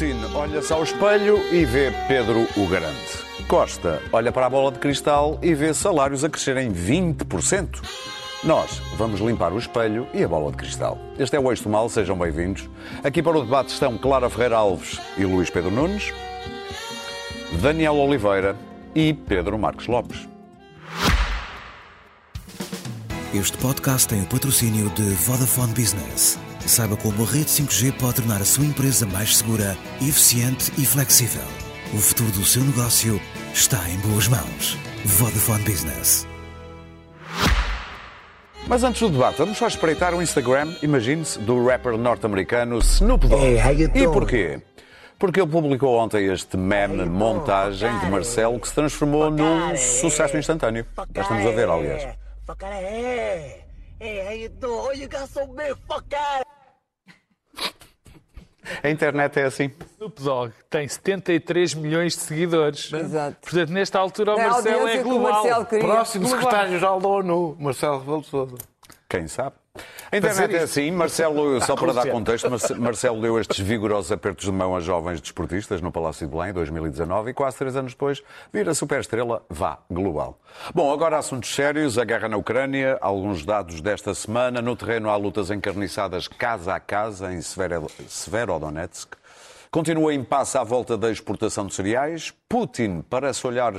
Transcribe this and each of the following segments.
Putin olha-se ao espelho e vê Pedro o Grande. Costa olha para a bola de cristal e vê salários a crescerem 20%. Nós vamos limpar o espelho e a bola de cristal. Este é o Eixo do Mal, sejam bem-vindos. Aqui para o debate estão Clara Ferreira Alves e Luís Pedro Nunes, Daniel Oliveira e Pedro Marcos Lopes. Este podcast tem o patrocínio de Vodafone Business. Saiba como a rede 5G pode tornar a sua empresa mais segura, eficiente e flexível. O futuro do seu negócio está em boas mãos. Vodafone Business. Mas antes do debate, vamos só espreitar o Instagram, imagine-se, do rapper norte-americano Snoop Dogg. Hey, e porquê? Porque ele publicou ontem este meme montagem de Marcelo que se transformou num sucesso instantâneo. Já estamos a ver, aliás. Hey, how you doing? Oh, you got so big. Fuck out. A internet é assim. Snoop Dogg tem 73 milhões de seguidores. Exato. Portanto, nesta altura o É a Marcelo é que o global. Marcelo queria. Próximo Global. secretário-geral da ONU, Marcelo Rebelo Sousa. Quem sabe? A internet é assim. Marcelo, só para dar contexto, Marce- Marcelo deu estes vigorosos apertos de mão a jovens desportistas no Palácio de Belém em 2019 e quase três anos depois vira superestrela vá global. Bom, agora assuntos sérios. A guerra na Ucrânia, alguns dados desta semana. No terreno há lutas encarniçadas casa a casa em Severo- Severodonetsk. Continua em passo à volta da exportação de cereais. Putin parece olhar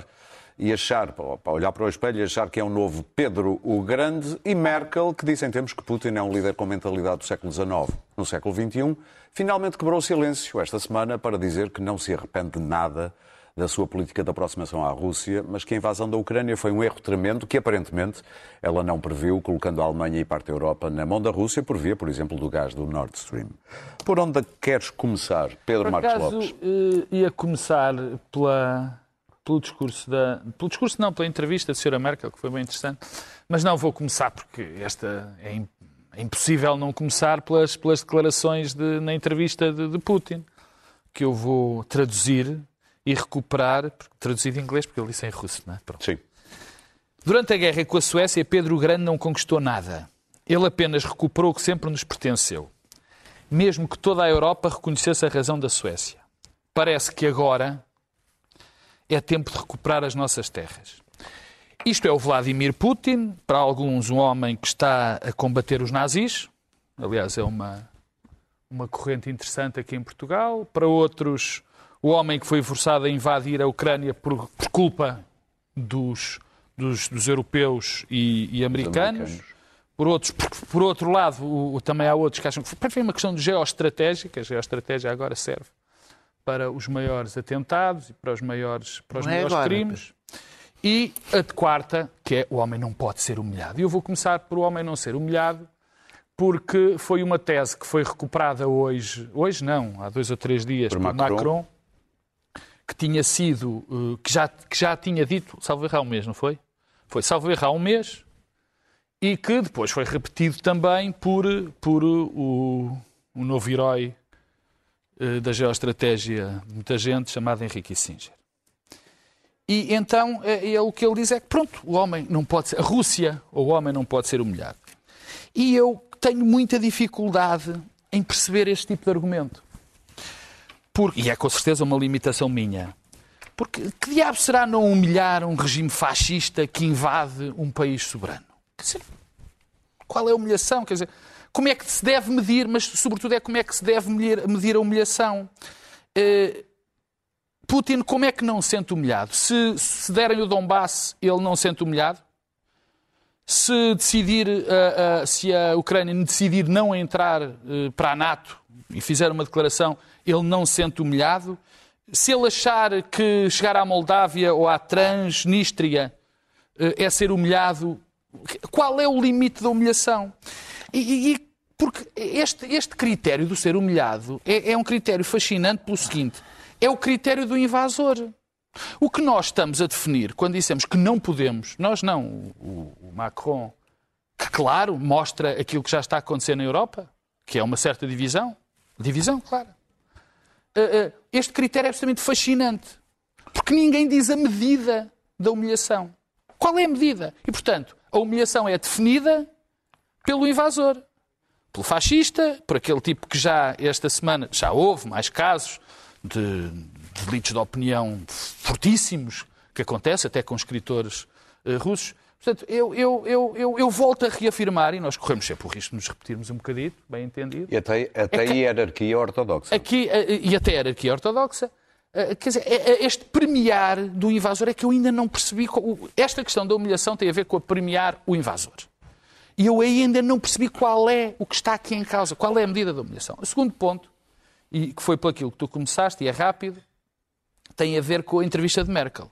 e achar, para olhar para o espelho e achar que é um novo Pedro o Grande, e Merkel, que disse em tempos que Putin é um líder com mentalidade do século XIX. No século XXI, finalmente quebrou o silêncio esta semana para dizer que não se arrepende de nada da sua política de aproximação à Rússia, mas que a invasão da Ucrânia foi um erro tremendo que, aparentemente, ela não previu, colocando a Alemanha e parte da Europa na mão da Rússia por via, por exemplo, do gás do Nord Stream. Por onde queres começar, Pedro Por Marcos acaso, Lopes? eh, ia começar pela, pelo discurso da. Pelo discurso, não, pela entrevista da Sra. Merkel, que foi bem interessante. Mas não vou começar, porque esta é, é impossível não começar pelas, pelas declarações de- na entrevista de, de Putin, que eu vou traduzir e recuperar, traduzido em inglês, porque ele disse em russo, não é? Pronto. Sim. Durante a guerra com a Suécia, Pedro o Grande não conquistou nada. Ele apenas recuperou o que sempre nos pertenceu. Mesmo que toda a Europa reconhecesse a razão da Suécia. Parece que agora é tempo de recuperar as nossas terras. Isto é o Vladimir Putin, para alguns um homem que está a combater os nazis. Aliás, é uma, uma corrente interessante aqui em Portugal. Para outros, o homem que foi forçado a invadir a Ucrânia por, por culpa dos, dos, dos europeus e, e americanos. americanos. Por, outros, por, por outro lado, o- também há outros que acham que foi uma questão de geoestratégica. A geoestratégia agora serve para os maiores atentados e para os maiores, para os Não é maiores agora, crimes. E a de quarta, que é o homem não pode ser humilhado. E eu vou começar por o homem não ser humilhado, porque foi uma tese que foi recuperada hoje, hoje não, há dois ou três dias, Por por, Macron. Macron. que tinha sido, eh, que já, que já tinha dito, salvo errar um mês, não foi? Foi salvo errar um mês, e que depois foi repetido também por, por o, o novo herói eh, da geoestratégia de muita gente, chamado Henrique Kissinger. E então eh, ele, o que ele diz é que, pronto, o homem não pode ser, a Rússia, o homem não pode ser humilhado. E eu tenho muita dificuldade em perceber este tipo de argumento. Porque, e é com certeza uma limitação minha. Porque que diabo será não humilhar um regime fascista que invade um país soberano? Quer dizer, qual é a humilhação? Quer dizer, como é que se deve medir, mas sobretudo é como é que se deve medir, a humilhação? Eh, Putin, como é que não se sente humilhado? Se, se derem o Donbass, ele não se sente humilhado? Se decidir, ah, ah, se a Ucrânia decidir não entrar eh, para a NATO e fizer uma declaração, ele não se sente humilhado? Se ele achar que chegar à Moldávia ou à Transnistria eh, é ser humilhado, qual é o limite da humilhação? E, e- porque este, este critério do ser humilhado é, é um critério fascinante pelo seguinte: é o critério do invasor. O que nós estamos a definir quando dissemos que não podemos, nós não, o, o Macron, que claro mostra aquilo que já está a acontecer na Europa, que é uma certa divisão, divisão, claro. eh, eh, este critério é absolutamente fascinante. Porque ninguém diz a medida da humilhação. Qual é a medida? E, portanto, a humilhação é definida pelo invasor, pelo fascista, por aquele tipo que já esta semana já houve mais casos de, de delitos de opinião fortíssimos que acontece até com escritores eh, russos. Portanto, eu, eu, eu, eu, eu volto a reafirmar, e nós corremos sempre o risco de nos repetirmos um bocadito, bem entendido, E até, até É que- hierarquia ortodoxa. aqui, eh, e até hierarquia ortodoxa, eh, quer dizer, este premiar do invasor é que eu ainda não percebi. Esta questão da humilhação tem a ver com a premiar o invasor. E eu ainda não percebi qual é o que está aqui em causa, qual é a medida da humilhação. O segundo ponto, e que foi por aquilo que tu começaste, e é rápido, tem a ver com a entrevista de Merkel.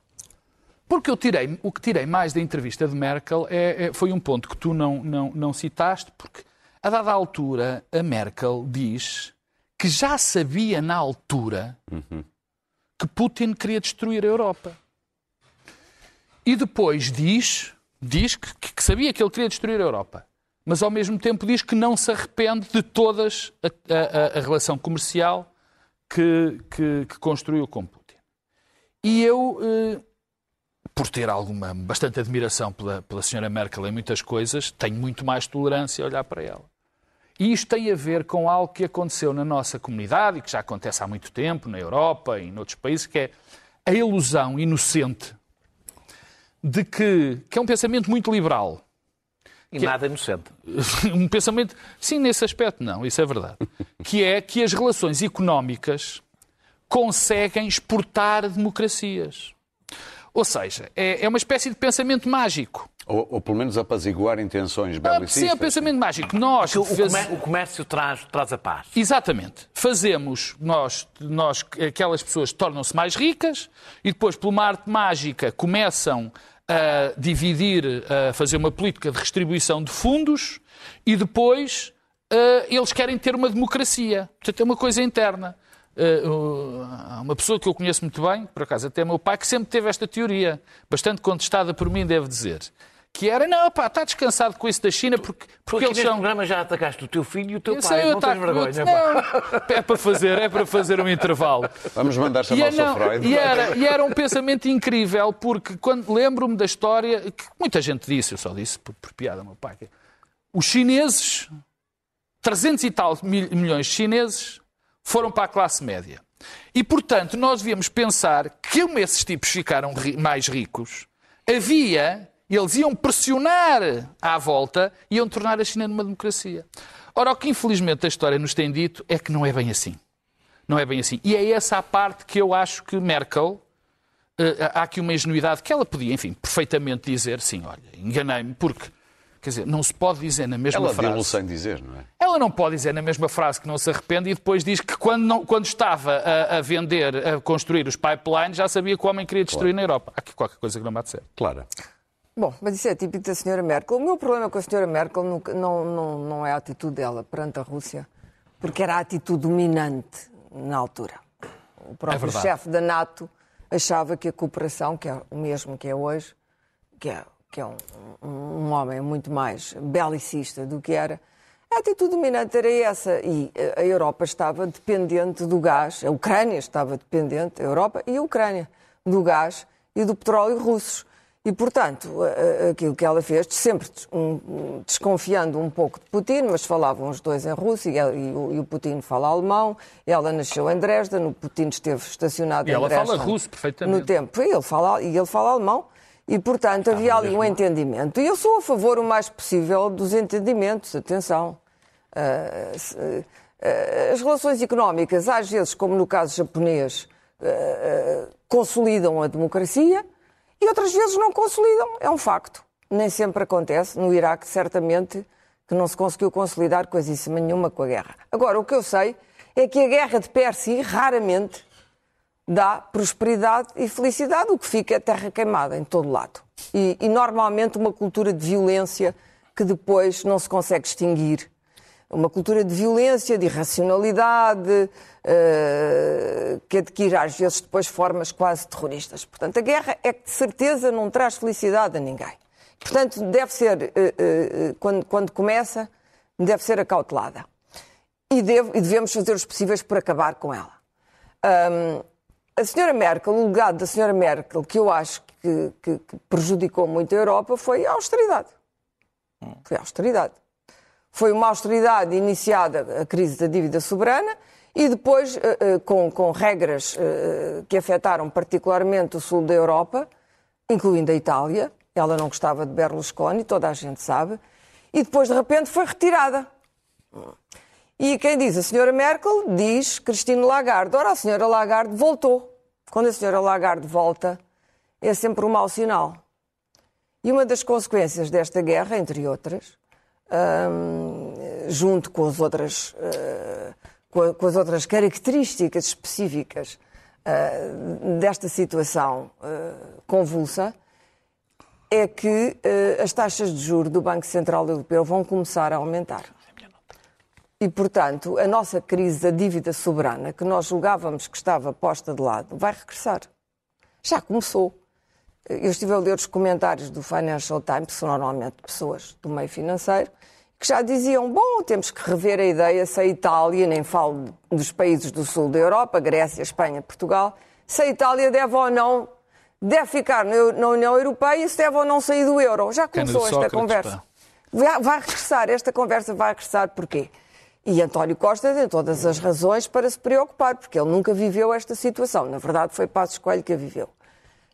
Porque eu tirei, o que tirei mais da entrevista de Merkel é- é- foi um ponto que tu não, não, não citaste, porque a dada altura a Merkel diz que já sabia na altura que Putin queria destruir a Europa. E depois diz, diz que, que sabia que ele queria destruir a Europa, mas ao mesmo tempo diz que não se arrepende de todas a, a- a- relação comercial que, que- que construiu com Putin. E eu, eh, por ter alguma, bastante admiração pela, pela senhora Merkel em muitas coisas, tenho muito mais tolerância a olhar para ela. E isto tem a ver com algo que aconteceu na nossa comunidade e que já acontece há muito tempo na Europa e em outros países, que é a ilusão inocente de que, que é um pensamento muito liberal. E nada inocente. um pensamento, sim, nesse aspecto não, isso é verdade. Que é que as relações económicas conseguem exportar democracias. Ou seja, é, é uma espécie de pensamento mágico. Ou, ou pelo menos apaziguar intenções Ah, belicistas. Sim, é um pensamento mágico. Nós, O, o comércio traz, traz a paz. Exatamente. Fazemos, nós, nós aquelas pessoas tornam-se mais ricas e depois, por uma arte mágica, começam a dividir, a fazer uma política de distribuição de fundos e depois eles querem ter uma democracia. Portanto, é uma coisa interna. Há uma pessoa que eu conheço muito bem, por acaso até meu pai, que sempre teve esta teoria, bastante contestada por mim, devo dizer, que era, não, pá, está descansado com isso da China porque, Porque eles neste são... programa já atacaste o teu filho e o teu Eu pai. sei, não tens taco- vergonha. não, é para fazer, é para fazer um intervalo. Vamos mandar E, chamar é, o Sr. não, Freud. e era, e era um pensamento incrível, porque quando lembro-me da história, que muita gente disse, eu só disse por, por piada, meu pai, que os chineses, 300 e tal mil- milhões de chineses, foram para a classe média. E, portanto, nós devíamos pensar que como esses tipos ficaram ri- mais ricos, havia, eles iam pressionar à volta, iam tornar a China numa democracia. Ora, o que infelizmente a história nos tem dito é que não é bem assim. Não é bem assim. E é essa a parte que eu acho que Merkel, eh, há aqui uma ingenuidade que ela podia, enfim, perfeitamente dizer, sim, olha, enganei-me, porque, quer dizer, não se pode dizer na mesma Ela frase. dilo sem dizer, não é? Ela não pode dizer na mesma frase que não se arrepende e depois diz que quando, não- quando estava a, a vender, a construir os pipelines, já sabia que o homem queria destruir na Europa. Há aqui qualquer coisa que não bate certo. Clara. Bom, mas isso é típico da senhora Merkel. O meu problema com a senhora Merkel não, não, não é a atitude dela perante a Rússia, porque era a atitude dominante na altura. O próprio verdade. chefe da NATO achava que a cooperação, que é o mesmo que é hoje, que é, que é um, um- um homem muito mais belicista do que era, a atitude dominante era essa. E a Europa estava dependente do gás, a Ucrânia estava dependente, a Europa e a Ucrânia, do gás e do petróleo russos. E, portanto, aquilo que ela fez, sempre desconfiando um pouco de Putin, mas falavam os dois em russo e, ela- e o, e Putin fala alemão, ela nasceu em Dresden, o Putin esteve estacionado E em ela Dresden. fala russo perfeitamente. No tempo, e ele fala, e ele fala alemão. E, portanto, havia ali um entendimento. E eu sou a favor o mais possível dos entendimentos, atenção. Ah, se- ah, as relações económicas, às vezes, como no caso japonês, ah, ah, consolidam a democracia e outras vezes não consolidam. É um facto. Nem sempre acontece. No Iraque, certamente, que não se conseguiu consolidar coisíssima nenhuma com a guerra. Agora, o que eu sei é que a guerra de per si raramente dá prosperidade e felicidade, o que fica é terra queimada em todo lado. E, e, normalmente uma cultura de violência que depois não se consegue extinguir. Uma cultura de violência, de irracionalidade, eh, que adquire às vezes depois formas quase terroristas. Portanto, a guerra é que de certeza não traz felicidade a ninguém. Portanto, deve ser, eh, eh, quando, quando começa, deve ser acautelada. E, deve- e devemos fazer os possíveis por acabar com ela. Hum, a senhora Merkel, o legado da senhora Merkel, que eu acho que, que- que prejudicou muito a Europa, foi a austeridade. Foi a austeridade. Foi uma austeridade iniciada a crise da dívida soberana e depois eh, eh, com, com regras eh, que afetaram particularmente o sul da Europa, incluindo a Itália. Ela não gostava de Berlusconi, toda a gente sabe. E depois, de repente, foi retirada. E quem diz a senhora Merkel diz Cristina Lagarde. Ora, a senhora Lagarde voltou. Quando a senhora Lagarde volta, é sempre um mau sinal. E uma das consequências desta guerra, entre outras, junto com as outras, com com as outras características específicas eh, desta situação eh, convulsa, é que eh, as taxas de juros do Banco Central Europeu vão começar a aumentar. E, portanto, a nossa crise da dívida soberana, que nós julgávamos que estava posta de lado, vai regressar. Já começou. Eu estive a ler os comentários do Financial Times, normalmente pessoas do meio financeiro, que já diziam: bom, temos que rever a ideia se a Itália, nem falo dos países do sul da Europa, Grécia, Espanha, Portugal, se a Itália deve ou não, deve ficar na União Europeia e se deve ou não sair do euro. Já começou esta Sócrates, conversa. Vai, vai regressar, esta conversa vai regressar porquê? E António Costa tem todas as razões para se preocupar, porque ele nunca viveu esta situação. Na verdade, foi Passos Coelho que a viveu.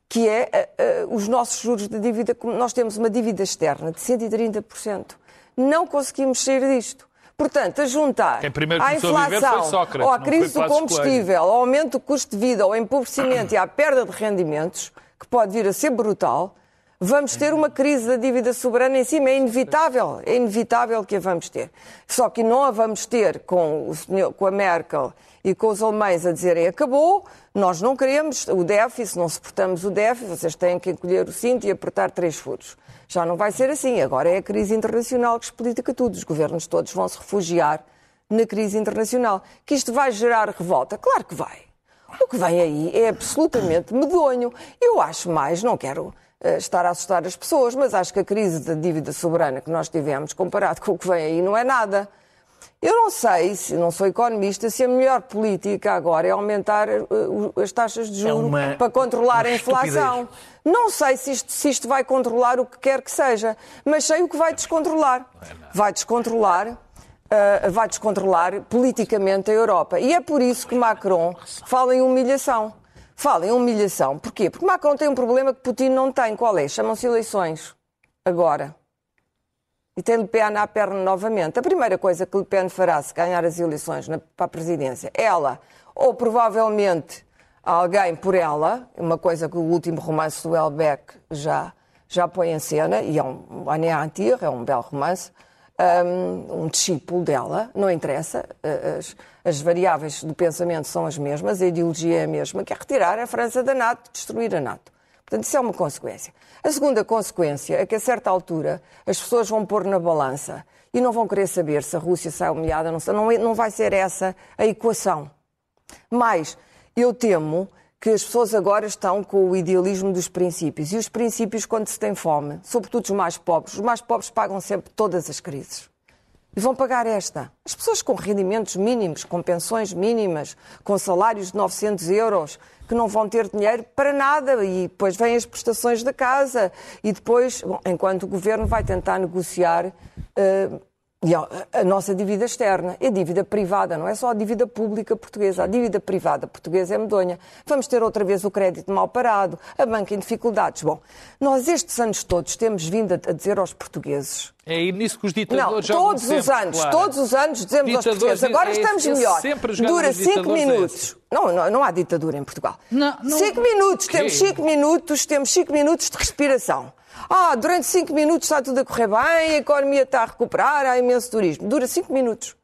Que é eh, eh, os nossos juros de dívida, como nós temos uma dívida externa de 130%. Não conseguimos sair disto. Portanto, a juntar à começou a inflação, Sócrates, ou à crise do combustível, ao aumento do custo de vida, ao empobrecimento e à perda de rendimentos, que pode vir a ser brutal, vamos ter uma crise da dívida soberana em cima. É inevitável, é inevitável que a vamos ter. Só que não a vamos ter com, o senhor, com a Merkel e com os alemães a dizerem acabou, nós não queremos o déficit, não suportamos o déficit, vocês têm que encolher o cinto e apertar três furos. Já não vai ser assim. Agora é a crise internacional que explica tudo. Os governos todos vão se refugiar na crise internacional. Que isto vai gerar revolta? Claro que vai. O que vem aí é absolutamente medonho. Eu acho mais, não quero eh, estar a assustar as pessoas, mas acho que a crise da dívida soberana que nós tivemos, comparado com o que vem aí, não é nada. Eu não sei, se não sou economista, se a melhor política agora é aumentar eh, as taxas de juros uma- para controlar a inflação. Não sei se isto, se isto vai controlar o que quer que seja, mas sei o que vai descontrolar. Vai descontrolar, ah, vai descontrolar politicamente a Europa. E é por isso que Macron fala em humilhação. Fala em humilhação. Porquê? Porque Macron tem um problema que Putin não tem. Qual é? Chamam-se eleições. Agora. E tem Le Pen à perna novamente. A primeira coisa que Le Pen fará se ganhar as eleições na- para a presidência, ela, ou provavelmente alguém por ela, uma coisa que o último romance do Elbeck já, já põe em cena, e é um anéantir, é um belo romance, um, um discípulo dela, não interessa, as, as variáveis do pensamento são as mesmas, a ideologia é a mesma, que é retirar a França da NATO, destruir a NATO. Portanto, isso é uma consequência. A segunda consequência é que, a certa altura, as pessoas vão pôr na balança e não vão querer saber se a Rússia sai humilhada, sei, não, é- não vai ser essa a equação. Mas eu temo que as pessoas agora estão com o idealismo dos princípios. E os princípios, quando se tem fome, sobretudo os mais pobres, os mais pobres pagam sempre todas as crises. E vão pagar esta. As pessoas com rendimentos mínimos, com pensões mínimas, com salários de 900 euros, que não vão ter dinheiro para nada. E depois vêm as prestações da casa. E depois, bom, enquanto o governo vai tentar negociar eh, e a, nossa dívida externa, é dívida privada, não é só a dívida pública portuguesa, a dívida privada portuguesa é medonha. Vamos ter outra vez o crédito mal parado, a banca em dificuldades. Bom, nós estes anos todos temos vindo a, dizer aos portugueses É nisso que os não, ditadores jogam todos os anos, Clara. todos os anos dizemos aos Ditadores, portugueses, agora é estamos esse melhor. Dura dos 5 ditadores é minutos. não, não, não há ditadura em Portugal. Não, não- 5 minutos, temos 5 minutos, temos 5 minutos de respiração. Ah, durante 5 minutos está tudo a correr bem, a economia está a recuperar, há imenso turismo. Dura 5 minutos.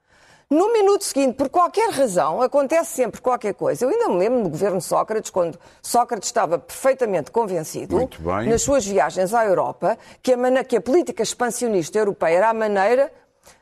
No minuto seguinte, por qualquer razão, acontece sempre qualquer coisa. Eu ainda me lembro do governo Sócrates, quando Sócrates estava perfeitamente convencido, nas suas viagens à Europa, que a, mana- que a política expansionista europeia era a maneira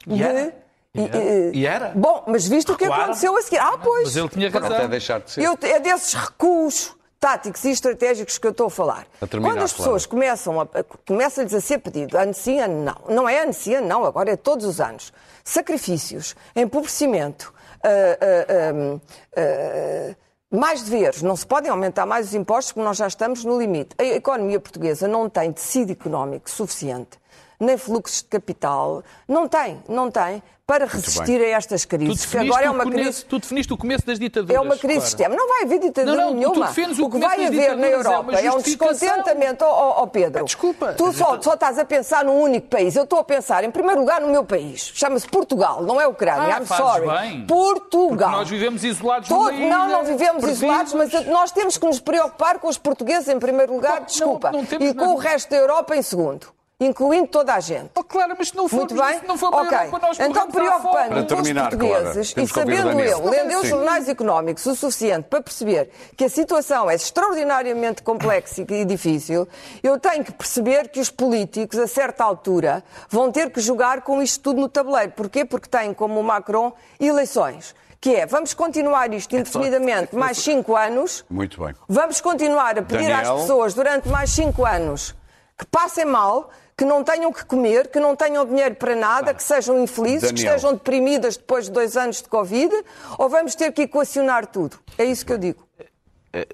E de. E era. eh, E era. Bom, mas visto o que aconteceu a seguir. Ah, pois. Mas ele tinha razão. Até deixar de ser. Eu, é desses recuos táticos e estratégicos que eu estou a falar. A terminar, Quando as pessoas começam a, começa-lhes a ser pedido, ano sim, ano não. Não é ano sim, ano não, agora é todos os anos. Sacrifícios, empobrecimento, ah, ah, ah, mais deveres, não se podem aumentar mais os impostos porque nós já estamos no limite. A economia portuguesa não tem tecido económico suficiente, nem fluxos de capital, não tem, não tem, para resistir a estas Tu crises. Que agora é o uma começo, crise. tu definiste o começo das ditaduras. É uma crise Clara. sistema. Não vai haver ditadura Não, não, tu nenhuma. defendes o que começo vai haver na é Europa é, um justificação. descontentamento, ó ó, ó, Pedro. Ah, desculpa. Tu só, só estás a pensar num único país. Eu estou a pensar, em primeiro lugar, no meu país. Chama-se Portugal, não é Ucrânia. Ah, I'm sorry. bem. Portugal. Porque nós vivemos isolados Todo- ilha, Não, não vivemos perdidos. isolados, mas nós temos que nos preocupar com os portugueses em primeiro lugar, Não, desculpa. e com nada. o resto da Europa em segundo. Incluindo toda a gente. Oh, claro, mas se não for, Muito bem? não for para ok. a Europa, nós então, preocupando Para com os terminar, portugueses Clara, e sabendo eu, lendo eu Sim. jornais económicos o suficiente para perceber que a situação é extraordinariamente complexa e difícil, eu tenho que perceber que os políticos, a certa altura, vão ter que jogar com isto tudo no tabuleiro. Porquê? Porque têm, como o Macron, eleições. Que é, vamos continuar isto indefinidamente mais cinco anos, Muito bem. Vamos continuar a pedir Daniel. às pessoas durante mais cinco anos que passem mal, que não tenham que comer, que não tenham dinheiro para nada, que sejam infelizes, que Daniel. estejam deprimidas depois de dois anos de Covid, ou vamos ter que equacionar tudo? É isso que eu digo.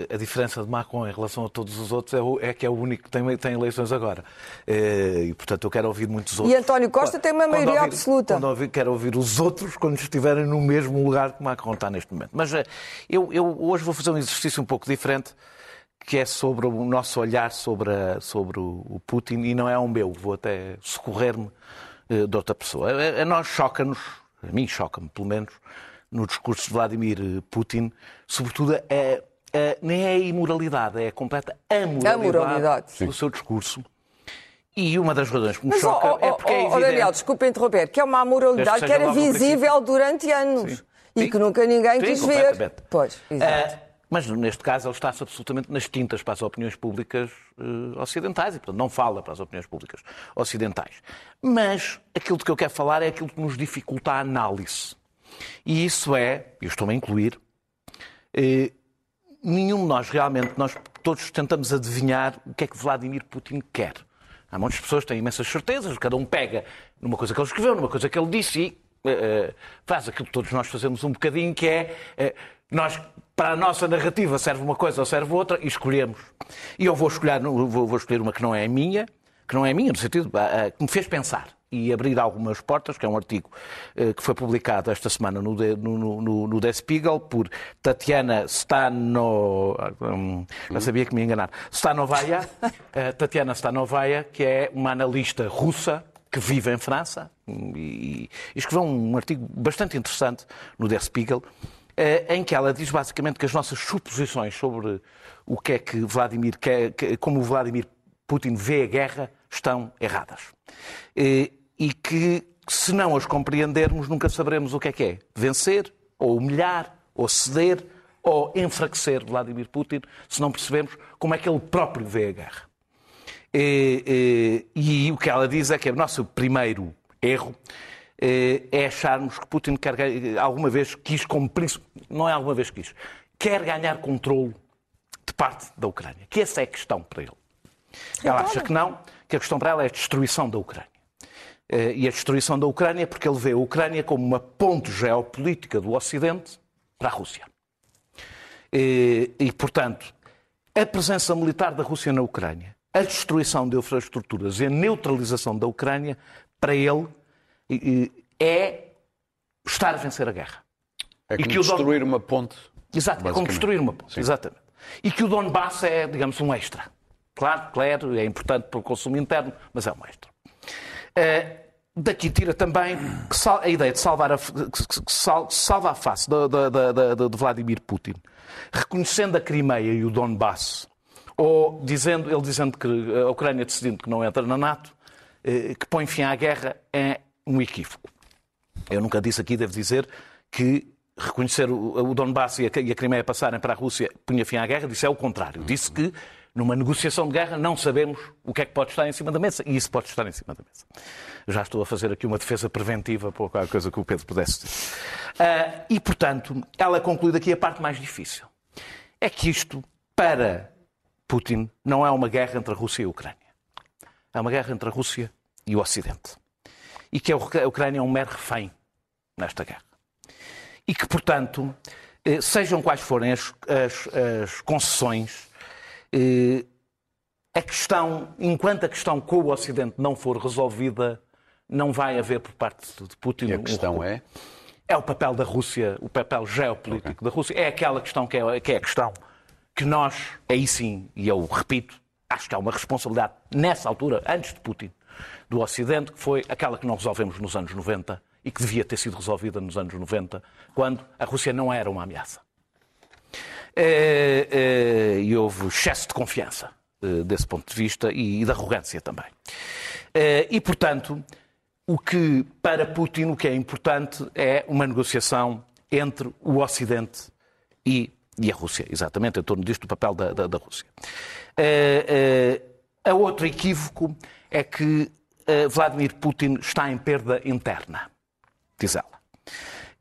A, diferença de Macron em relação a todos os outros é, é que é o único que tem, tem eleições agora. Eh, E, portanto, eu quero ouvir muitos outros. António Costa tem uma Quando maioria ouvir- absoluta. Quando ouvir, quero ouvir os outros quando estiverem no mesmo lugar que Macron está neste momento. Mas eh, eu, eu hoje vou fazer um exercício um pouco diferente, que é sobre o nosso olhar sobre, a- sobre o, Putin, e não é o meu, vou até socorrer-me eh, de outra pessoa. A, a nós choca-nos, a mim choca-me pelo menos, no discurso de Vladimir eh, Putin, sobretudo a- nem é a imoralidade, é a completa amoralidade, do seu discurso. E uma das razões que me Mas, choca ó, é porque é evidente... Daniel, desculpa interromper, que é uma amoralidade que era visível durante anos e Sim. que nunca ninguém Sim, quis ver. Pois, exato. Mas neste caso ele está-se absolutamente nas tintas para as opiniões públicas eh, ocidentais e, portanto, não fala para as opiniões públicas ocidentais. Mas aquilo de que eu quero falar é aquilo que nos dificulta a análise. E isso é, eu estou-me a incluir, eh, nenhum de nós realmente, nós todos tentamos adivinhar o que é que Vladimir Putin quer. Há muitas pessoas que têm imensas certezas, cada um pega numa coisa que ele escreveu, numa coisa que ele disse e eh, faz aquilo que todos nós fazemos um bocadinho, que é nós, para a nossa narrativa serve uma coisa ou serve outra e escolhemos. E eu vou escolher, vou, escolher uma que não é minha, que não é minha, no sentido ah, ah, que me fez pensar e abrir algumas portas, que é um artigo eh, que foi publicado esta semana no, no, no, no, Der Spiegel por Tatiana Stano... hum, já sabia que me ia enganar. Stanovaya, eh, Tatiana Stanovaya, que é uma analista russa que vive em França hum, e, e escreveu um artigo bastante interessante no Der Spiegel, em que ela diz basicamente que as nossas suposições sobre o que é que Vladimir quer, que- como Vladimir Putin vê a guerra, estão erradas. Eh, E que, se não as compreendermos, nunca saberemos o que é que é. Vencer, ou humilhar, ou ceder, ou enfraquecer Vladimir Putin, se não percebemos como é que ele próprio vê a guerra. Eh, eh, E, o que ela diz é que o nosso primeiro erro eh, é acharmos que Putin quer, alguma vez quis como príncipe, não é alguma vez quis, quer ganhar controle de parte da Ucrânia. Que essa é a questão para ele. Ela acha que não, que a questão para ela é a destruição da Ucrânia. Eh, E a destruição da Ucrânia porque ele vê a Ucrânia como uma ponte geopolítica do Ocidente para a Rússia. E, e, portanto, a presença militar da Rússia na Ucrânia, a destruição de infraestruturas e a neutralização da Ucrânia, para ele, é estar a vencer a guerra. É como Dom- destruir uma ponte. Exato, é como destruir uma ponte. Sim. Exatamente. E que o Donbass é, digamos, um extra. Claro, claro, é importante para o consumo interno, mas é um extra. Eh, daqui tira também a ideia de salvar a, que- que- que sal- salva a face de, de- de- de- de Vladimir Putin, reconhecendo a Crimeia e o Donbass, ou dizendo, ele dizendo que a Ucrânia decidindo que não entra na NATO, eh, que põe fim à guerra, é um equívoco. Eu nunca disse aqui, devo dizer, que reconhecer o, Donbass e a, Crimeia passarem para a Rússia punha fim à guerra. Disse é o contrário. Disse que numa negociação de guerra não sabemos o que é que pode estar em cima da mesa. E isso pode estar em cima da mesa. Já estou a fazer aqui uma defesa preventiva por qualquer coisa que o Pedro pudesse dizer. Ah, e, portanto, ela conclui daqui a parte mais difícil. É que isto, para Putin, não é uma guerra entre a Rússia e a Ucrânia. É uma guerra entre a Rússia e o Ocidente. E que a Ucrânia é um mero refém nesta guerra. E que, portanto, eh, sejam quais forem as, as- as concessões, eh, a questão, enquanto a questão com o Ocidente não for resolvida, não vai haver por parte de Putin. E a um questão recuo. é? É o papel da Rússia, o papel geopolítico da Rússia. É aquela questão que é, que é a questão que nós, aí sim, e eu repito, acho que há uma responsabilidade nessa altura, antes de Putin, do Ocidente, que foi aquela que não resolvemos nos anos 90 e que devia ter sido resolvida nos anos 90, quando a Rússia não era uma ameaça. Eh, eh, E houve excesso de confiança eh, desse ponto de vista e de arrogância também. Eh, E, portanto, o que, para Putin, o que é importante é uma negociação entre o Ocidente e, e a Rússia, exatamente, em torno disto, o papel da, da, da Rússia. A outro equívoco é que eh, Vladimir Putin está em perda interna, diz ela.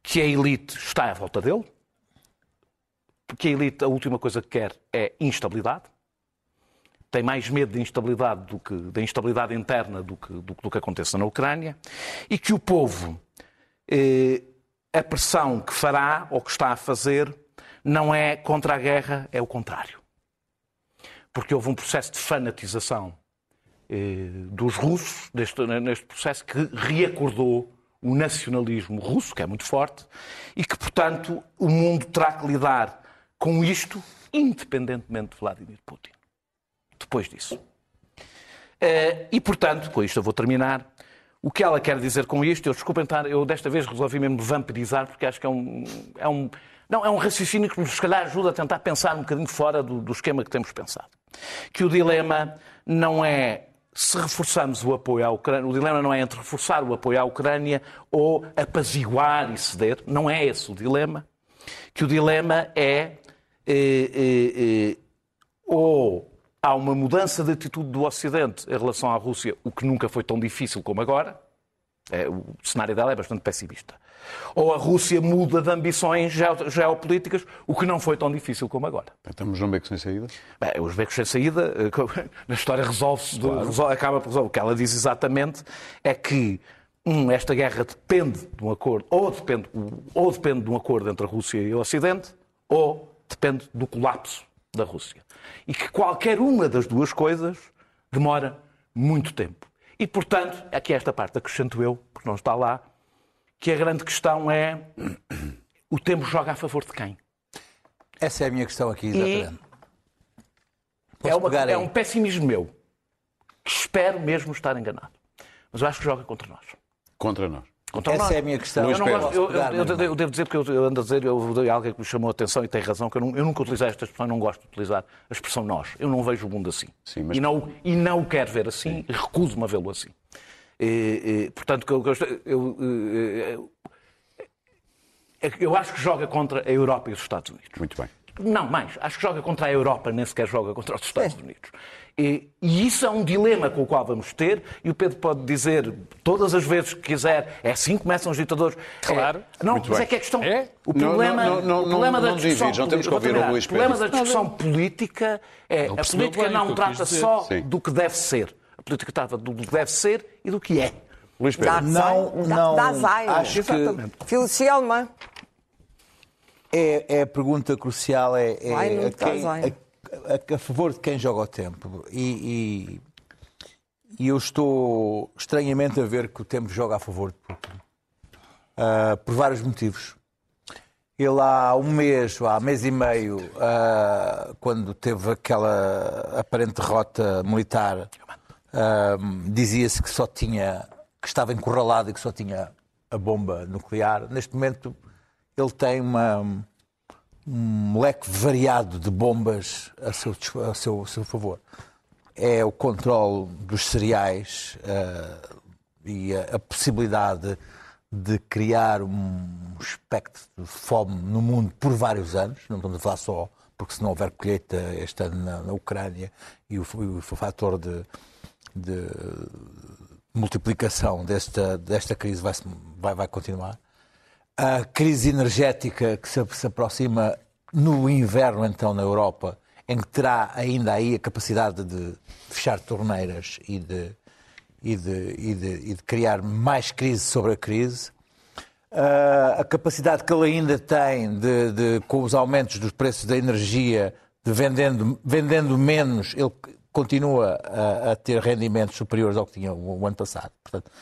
Que a elite está à volta dele, porque a elite, a última coisa que quer é instabilidade, tem mais medo de instabilidade do que da instabilidade interna do que, do, do que aconteça na Ucrânia, e que o povo, eh, a pressão que fará ou que está a fazer, não é contra a guerra, é o contrário. Porque houve um processo de fanatização dos russos, neste processo, que reacordou o nacionalismo russo, que é muito forte, e que, portanto, o mundo terá que lidar com isto, independentemente de Vladimir Putin depois disso. Eh, E, portanto, com isto eu vou terminar. O que ela quer dizer com isto, eu desculpem eu desta vez resolvi mesmo vampirizar, porque acho que é um, é um, não, é um raciocínio que nos, se calhar, ajuda a tentar pensar um bocadinho fora do, do esquema que temos pensado. Que o dilema não é se reforçamos o apoio à Ucrânia, o dilema não é entre reforçar o apoio à Ucrânia ou apaziguar e ceder, não é esse o dilema. Que o dilema é eh, eh, eh, ou há uma mudança de atitude do Ocidente em relação à Rússia, o que nunca foi tão difícil como agora. É, o cenário dela é bastante pessimista. Ou a Rússia muda de ambições geo- geopolíticas, o que não foi tão difícil como agora. Estamos num beco sem saída? Bem, os becos sem saída, eh, na história resolve-se, resol- acaba por resolver. O que ela diz exatamente é que um, esta guerra depende de um acordo, ou depende, ou depende de um acordo entre a Rússia e o Ocidente, ou depende do colapso da Rússia. E que qualquer uma das duas coisas demora muito tempo. E, portanto, aqui esta parte acrescento eu, porque não está lá, que a grande questão é o tempo joga a favor de quem? Essa é a minha questão aqui, exatamente. É, uma- é um pessimismo meu. que Espero mesmo estar enganado. Mas eu acho que joga contra nós. Contra nós. Contra Essa nós. é a minha questão. Eu, gosto- eu- eu- eu- devo dizer, porque eu, ando a dizer, eu dei alguém que me chamou a atenção e tem razão, que eu, não- eu nunca utilizei esta expressão, não gosto de utilizar a expressão nós. Eu não vejo o mundo assim. Sim, mas- e, não, e não o quero ver assim, recuso-me a vê-lo assim. E, e, portanto, que eu, gosto- eu, eu, eu, eu acho que joga contra a Europa e os Estados Unidos. Muito bem. Não, mais. Acho que joga contra a Europa, nem sequer joga contra os Estados Unidos. E, e isso é um dilema com o qual vamos ter, e o Pedro pode dizer todas as vezes que quiser, é assim que começam os ditadores. Claro. É, não, mas bem. é que a questão. É? O Não, problema, não, não, o problema não, da não discussão divides, não temos que política- ouvir o. Luís O problema Pedro. da discussão política é Não a política não trata só Sim. do que deve ser. A política trata do que deve ser e do que é. Luís Pedro. Dá Não, não, acho que-. Filosofia alemã. É, é a pergunta crucial, é, é não a, quem- a- a- favor de quem joga o tempo. E, e- e eu estou estranhamente a ver que o tempo joga a favor de Putin. Ah, por vários motivos. Ele há um mês, ou há mês e meio, ah, quando teve aquela aparente derrota militar, ah, dizia-se que só tinha, que estava encurralado e que só tinha a bomba nuclear. Neste momento ele tem uma, um leque variado de bombas a seu, a seu, a seu favor. É o controle dos cereais ah, e a, a possibilidade de criar um espectro de fome no mundo por vários anos. Não estamos a falar só porque se não houver colheita este ano na, na Ucrânia e o, o fator de, de multiplicação desta, desta crise vai, vai, vai continuar. A crise energética que se, aproxima no inverno, então, na Europa, em que terá ainda aí a capacidade de fechar torneiras e de, e de, e de, e de criar mais crise sobre a crise. ah, a capacidade que ele ainda tem de, de, com os aumentos dos preços da energia, de vendendo, vendendo menos, ele continua a, a ter rendimentos superiores ao que tinha o, o ano passado. Portanto,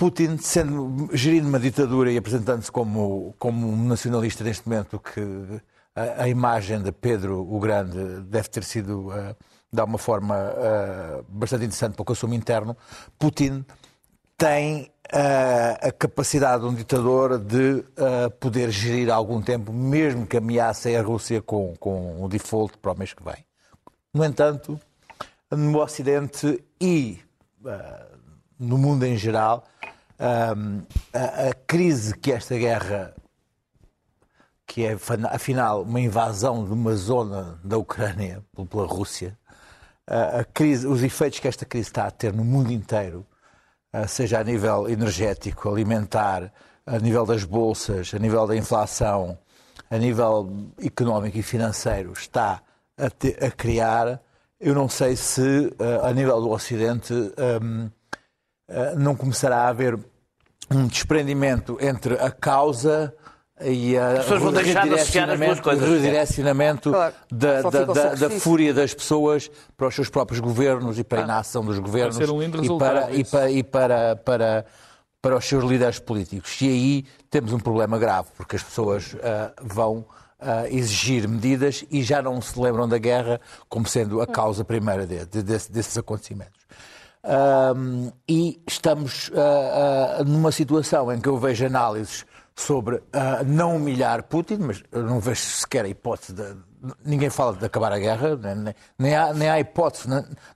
Putin, sendo gerindo uma ditadura e apresentando-se como, como um nacionalista neste momento, que a, a, imagem de Pedro o Grande deve ter sido, uh, de alguma forma, uh, bastante interessante para o consumo interno, Putin tem uh, a capacidade de um ditador de uh, poder gerir algum tempo, mesmo que ameace a Rússia com, com o default para o mês que vem. No entanto, no Ocidente e uh, no mundo em geral, a, a crise que esta guerra que é afinal uma invasão de uma zona da Ucrânia pela Rússia, a crise, os efeitos que esta crise está a ter no mundo inteiro ah, seja a nível energético, alimentar, a nível das bolsas, a nível da inflação, a nível económico e financeiro, está a, te, a criar, eu não sei se ah, a nível do Ocidente um, não começará a haver um desprendimento entre a causa e a, as pessoas vão deixar de associar as duas coisas. O redirecionamento claro. da, da, da, da, fúria das pessoas para os seus próprios governos e para ah, a inação dos governos um e, para, e, para, e para, para, para os seus líderes políticos. E aí temos um problema grave, porque as pessoas uh, vão uh, exigir medidas e já não se lembram da guerra como sendo a causa primeira de, de, de, desses acontecimentos. Um, e estamos uh, numa situação em que eu vejo análises sobre uh, não humilhar Putin, mas eu não vejo sequer a hipótese de. Ninguém fala de acabar a guerra, nem, nem, há, nem há hipótese.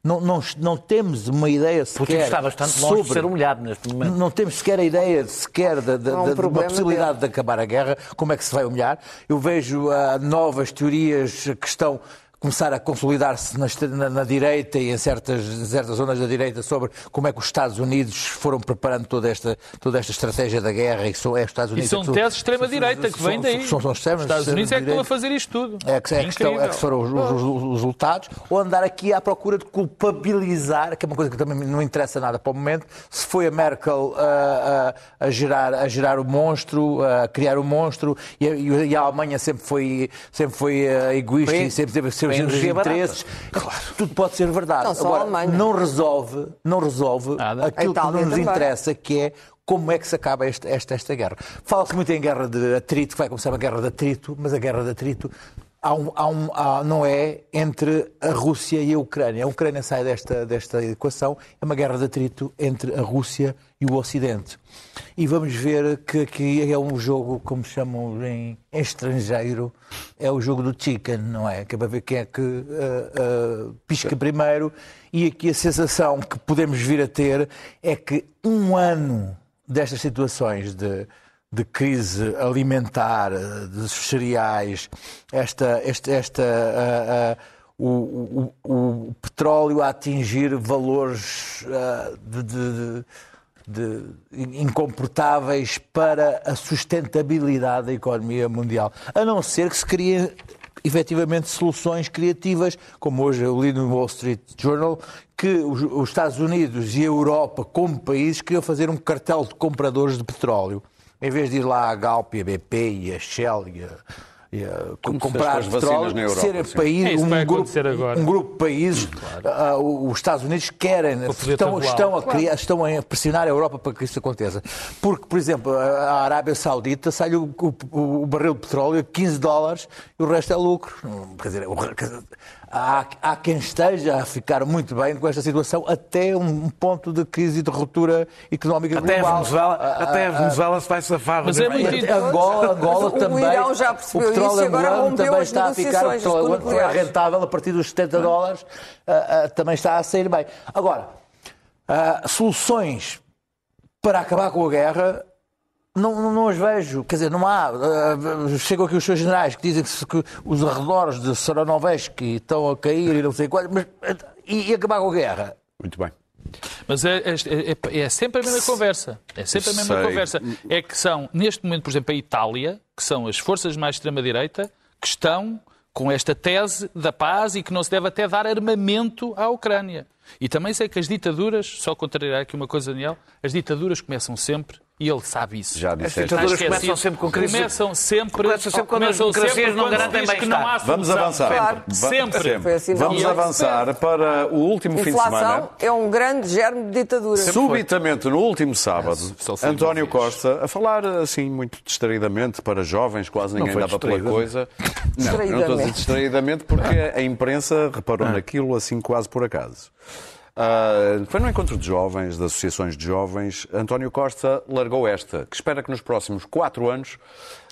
Não, não, não, temos uma ideia sequer. Putin está bastante longe sobre, de ser humilhado neste momento. Não temos sequer a ideia sequer de, de, um de, de uma possibilidade de acabar a guerra. Como é que se vai humilhar? Eu vejo uh, novas teorias que estão começar a consolidar-se na, na, direita e em certas, certas zonas da direita sobre como é que os Estados Unidos foram preparando toda esta, toda esta estratégia da guerra e são, é os Estados Unidos. E são teses de extrema-direita que vêm daí. São, são, os Estados Unidos é que estão a fazer isto tudo. É que, é que, estão, é que foram os, os, os, resultados. Ou andar aqui à procura de culpabilizar, que é uma coisa que também não interessa nada para o momento, se foi a Merkel a, a, a gerar, a gerar o monstro, a criar o monstro, e a, e a Alemanha sempre foi, sempre foi uh, egoísta e sempre teve os interesses. Claro. Tudo pode ser verdade. Não, Agora, não resolve, não resolve aquilo que nos também. interessa, que é como é que se acaba esta, esta, esta guerra. Fala-se muito em guerra de atrito, que vai começar uma guerra de atrito, mas a guerra de atrito há um, há um, há, não é entre a Rússia e a Ucrânia. A Ucrânia sai desta, desta equação, é uma guerra de atrito entre a Rússia e o Ocidente. E vamos ver que aqui é um jogo, como chamam em, estrangeiro, é o jogo do chicken, não é? Que é para ver quem é que uh, uh, pisca primeiro. E aqui a sensação que podemos vir a ter é que um ano destas situações de, de crise alimentar, dos cereais, esta, esta, esta uh, o, o, o, petróleo a atingir valores de, de de, incomportáveis para a sustentabilidade da economia mundial. A não ser que se criem efetivamente soluções criativas, como hoje eu li no Wall Street Journal, que os Estados Unidos e a Europa, como países, queriam fazer um cartel de compradores de petróleo. Em vez de ir lá a Galp, a BP e a Shell e a como comprar petróleo, na Europa, ser país, é um, grupo, um grupo de países, claro. uh, os Estados Unidos querem, estão, estão, a criar, estão a pressionar a Europa para que isso aconteça. Porque, por exemplo, a Arábia Saudita sai o, o, o barril de petróleo a 15 dólares e o resto é lucro. Quer dizer, há, há quem esteja a ficar muito bem com esta situação até um ponto de crise de ruptura económica até global. A Venezuela, a, até a Venezuela se vai safar. Mas é muito Angola, Angola também. O Irão já percebeu o petróleo isso e agora angolano também está a ficar, o petróleo foi rentável a partir dos 70 dólares, uh, uh, também está a sair bem. Agora, uh, soluções para acabar com a guerra não, não, não, as vejo, quer dizer, não há. Uh, chegam aqui os seus generais que dizem que, que os arredores de Saranovesky estão a cair e não sei quais, mas e, e acabar com a guerra? Muito bem. Mas é, é, é, é, sempre a mesma conversa. É sempre a mesma Sei. conversa. É que são, neste momento, por exemplo, a Itália, que são as forças mais extrema-direita, que estão com esta tese da paz e que não se deve até dar armamento à Ucrânia. E também sei que as ditaduras, só contrariar aqui uma coisa, Daniel, as ditaduras começam sempre E ele sabe isso. Já As disseste. ditaduras Está esquecido. começam sempre com crise. Começam sempre, Começam sempre quando as começam democracias sempre não garantem bem-estar. não há Vamos avançar. Claro. Sempre. Foi assim, Vamos não. avançar para o último fim de semana. Inflação é um grande germe de ditadura. Subitamente, no último sábado, foi António. Costa, a falar assim muito distraidamente para jovens, quase ninguém dava pela coisa. Não, não estou a dizer distraidamente porque a imprensa reparou naquilo assim quase por acaso. Ah, foi no encontro de jovens, de associações de jovens, António Costa largou esta, que espera que nos próximos quatro anos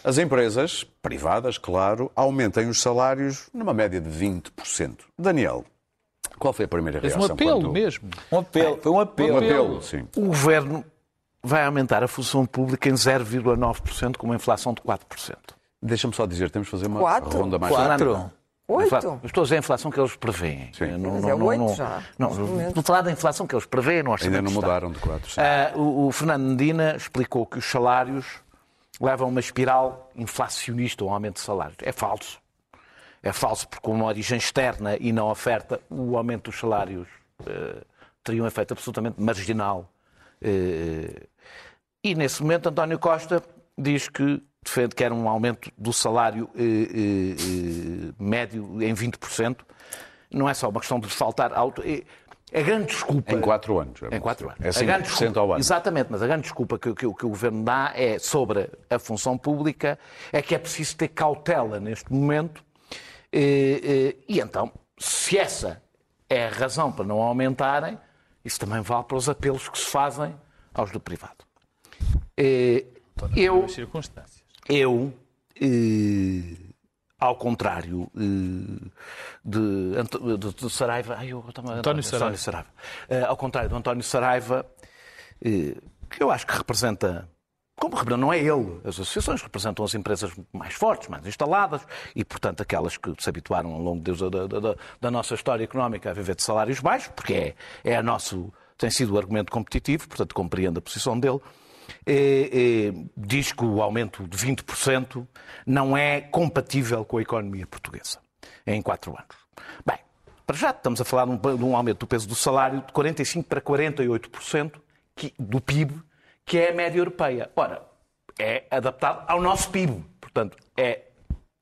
as empresas, privadas, claro, aumentem os salários numa média de 20%. Daniel, qual foi a primeira reação? um apelo quando- mesmo. Um apelo, foi um apelo. Um apelo, sim. O governo vai aumentar a função pública em 0,9%, com uma inflação de 4%. Deixa-me só dizer, temos de fazer uma Quatro? ronda mais Quatro. Oito? Estou a dizer a inflação que eles prevêem. Sim. Não, Mas não, é não, oito não, já, Não, estou falar da inflação que eles prevêem no orçamento Ainda não do mudaram de quatro. Ah, o, o Fernando Medina explicou que os salários levam a uma espiral inflacionista, um aumento de salários. É falso. É falso porque com uma origem externa e na oferta, o aumento dos salários eh, teria um efeito absolutamente marginal. Eh, e nesse momento António Costa diz que defende que era um aumento do salário eh, eh, eh, médio em 20%. Não é só uma questão de faltar alto. É, é grande desculpa. Em quatro anos. Em quatro anos. É A grande 5% desculpa- ao ano. Exatamente, mas a grande desculpa que, que- que o Governo dá é sobre a função pública é que é preciso ter cautela neste momento. Eh, eh, E, então, se essa é a razão para não aumentarem, isso também vale para os apelos que se fazem aos do privado. Eh, Eu, As circunstâncias. Eu, eh, ao contrário eh, de, Anto- de, de Saraiva, ai, eu, António Saraiva. Eh, ao contrário do António Saraiva, eh, que eu acho que representa. Como representa, não é ele. As associações representam as empresas mais fortes, mais instaladas e, portanto, aquelas que se habituaram ao longo da, da- da- da nossa história económica a viver de salários baixos, porque é, é a nosso, tem sido o argumento competitivo, portanto, compreendo a posição dele. Eh, eh, diz que o aumento de 20% não é compatível com a economia portuguesa em quatro anos. Bem, para já estamos a falar de um, de um aumento do peso do salário de 45% para 48% que- do PIB, que é a média europeia. Ora, é adaptado ao nosso PIB. Portanto, é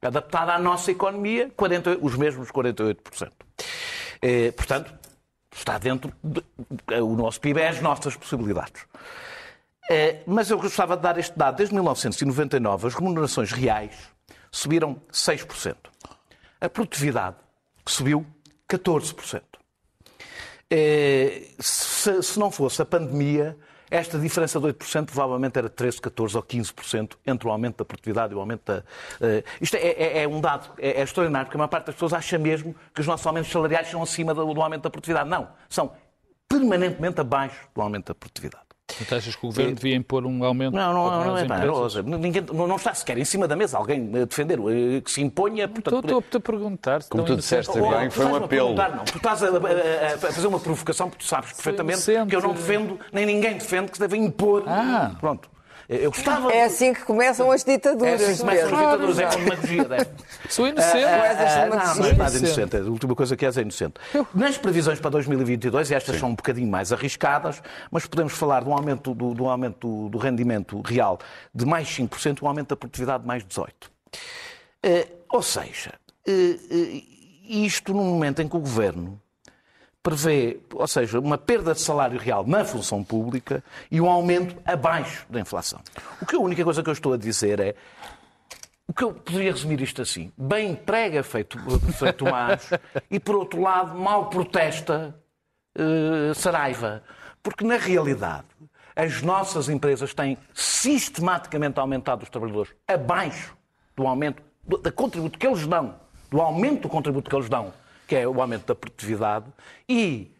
adaptado à nossa economia, 40 os mesmos 48%. Eh, portanto, está dentro. De, nosso PIB é as nossas possibilidades. Eh, mas eu gostava de dar este dado. Desde 1999, as remunerações reais subiram 6%. A produtividade subiu 14%. Eh, Se, não fosse a pandemia, esta diferença de 8% provavelmente era 13, 14 ou 15% entre o aumento da produtividade e o aumento da. eh, isto é, é- é um dado, é, é extraordinário, porque a maior parte das pessoas acha mesmo que os nossos aumentos salariais são acima do, do aumento da produtividade. Não, são permanentemente abaixo do aumento da produtividade. Tu achas que o governo devia impor um aumento Não, não, não, é, empresas? ou seja, ninguém, não, não está sequer em cima da mesa alguém a defender eh, que se imponha. Portanto, Estou estou a perguntar. Como tu disseste bem, tu foi um apelo. não. Tu estás a, a- a- a fazer uma provocação porque tu sabes perfeitamente que eu não defendo, nem ninguém defende que se deve impor. Ah. Pronto. Eu gostava. É assim que começam as É ditaduras. assim que começam as ditaduras, é com demagogia. deve. Sou inocente. és Ah, uma não, não é nada inocente. A última coisa que és é inocente. Nas previsões para 2022, e estas são um bocadinho mais arriscadas, mas podemos falar de um aumento do, do aumento do, rendimento real de mais 5% e um aumento da produtividade de mais 18%. Eh, ou seja, eh, eh, isto num momento em que o Governo prevê, ou seja, uma perda de salário real na função pública e um aumento abaixo da inflação. O que a única coisa que eu estou a dizer é o que eu poderia resumir isto assim? Bem prega feito, feito Tomás e, por outro lado, mal protesta eh, Saraiva. Porque, na realidade, as nossas empresas têm sistematicamente aumentado os trabalhadores abaixo do aumento, do, do contributo que eles dão, do aumento do contributo que eles dão, que é o aumento da produtividade. E,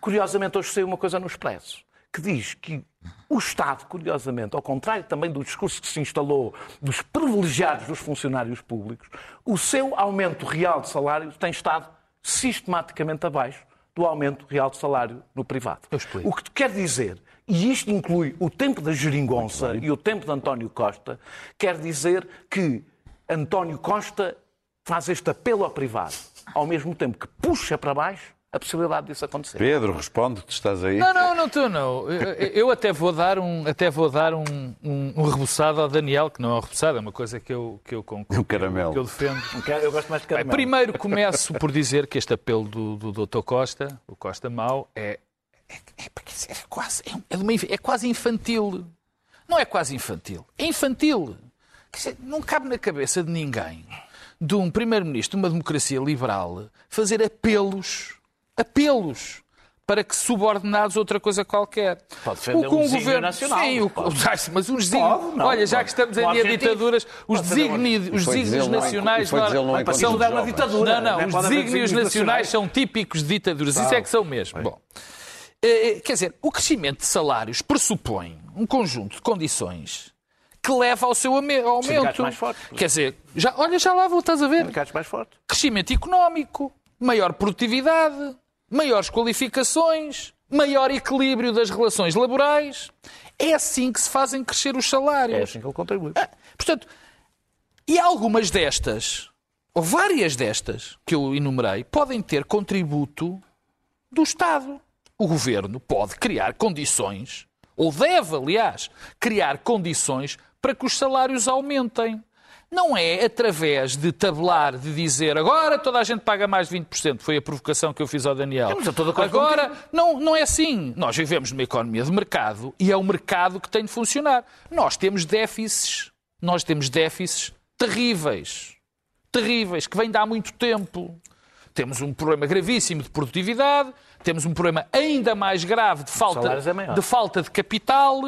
curiosamente, hoje saiu uma coisa no Expresso, que diz que o Estado, curiosamente, ao contrário também do discurso que se instalou dos privilegiados dos funcionários públicos, o seu aumento real de salário tem estado sistematicamente abaixo do aumento real de salário no privado. O que quer dizer, e isto inclui o tempo da geringonça e o tempo de António Costa, quer dizer que António Costa faz este apelo ao privado, ao mesmo tempo que puxa para baixo a possibilidade disso acontecer. Pedro, responde, tu estás aí. Não, não, não estou, não. Eu, eu até vou dar, um, até vou dar um, um, um rebuçado ao Daniel, que não é um rebuçado, é uma coisa que eu, que eu concordo. Um caramelo. Que eu defendo. Eu gosto mais de Bem, caramelo. primeiro começo por dizer que este apelo do, do Dr. Costa, o Costa Mau, é, é, é, é quase, é, é uma é quase infantil. Não é quase infantil, é infantil. Quer dizer, não cabe na cabeça de ninguém, de um primeiro-ministro de uma democracia liberal, fazer apelos, apelos, para que subordinados a outra coisa qualquer. Pode defender O que um desígnio nacional, Sim, o, mas os desígnios. Olha, já pode. que estamos em dia ditaduras, os desígnios, os desígnios dizê-lo, não é? nacionais não- não é não, não, é? os desígnios nacionais são típicos de ditaduras. Isso é que são mesmo. Bom, eh, quer dizer, o crescimento de salários pressupõe um conjunto de condições que leva ao seu aumento. mais fortes. Quer dizer, já, olha, já lá vou, estás a ver? Mais fortes. Crescimento económico, maior produtividade, maiores qualificações, maior equilíbrio das relações laborais. É assim que se fazem crescer os salários. É assim que ele contribui. Portanto, e algumas destas, ou várias destas que eu enumerei, podem ter contributo do Estado. O governo pode criar condições, ou deve, aliás, criar condições para que os salários aumentem. Não é através de tabelar, de dizer agora toda a gente paga mais de 20%. Foi a provocação que eu fiz ao Daniel. Estou de acordo Agora, não, não é assim. Nós vivemos numa economia de mercado e é o mercado que tem de funcionar. Nós temos déficits, nós temos déficits terríveis. Terríveis, que vêm de há muito tempo. Temos um problema gravíssimo de produtividade, temos um problema ainda mais grave de falta, é de, falta de capital.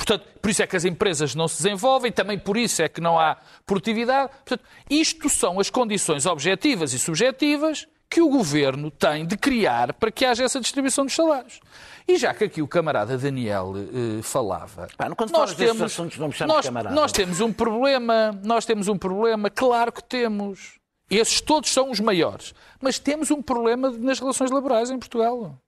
Portanto, por isso é que as empresas não se desenvolvem, também por isso é que não há produtividade. Portanto, isto são as condições objetivas e subjetivas que o governo tem de criar para que haja essa distribuição dos salários. E já que aqui o camarada Daniel eh, falava, Pá, nós temos, assuntos, nós, camarada. nós temos um problema, nós temos um problema, claro que temos. Esses todos são os maiores. Mas temos um problema nas relações laborais em Portugal.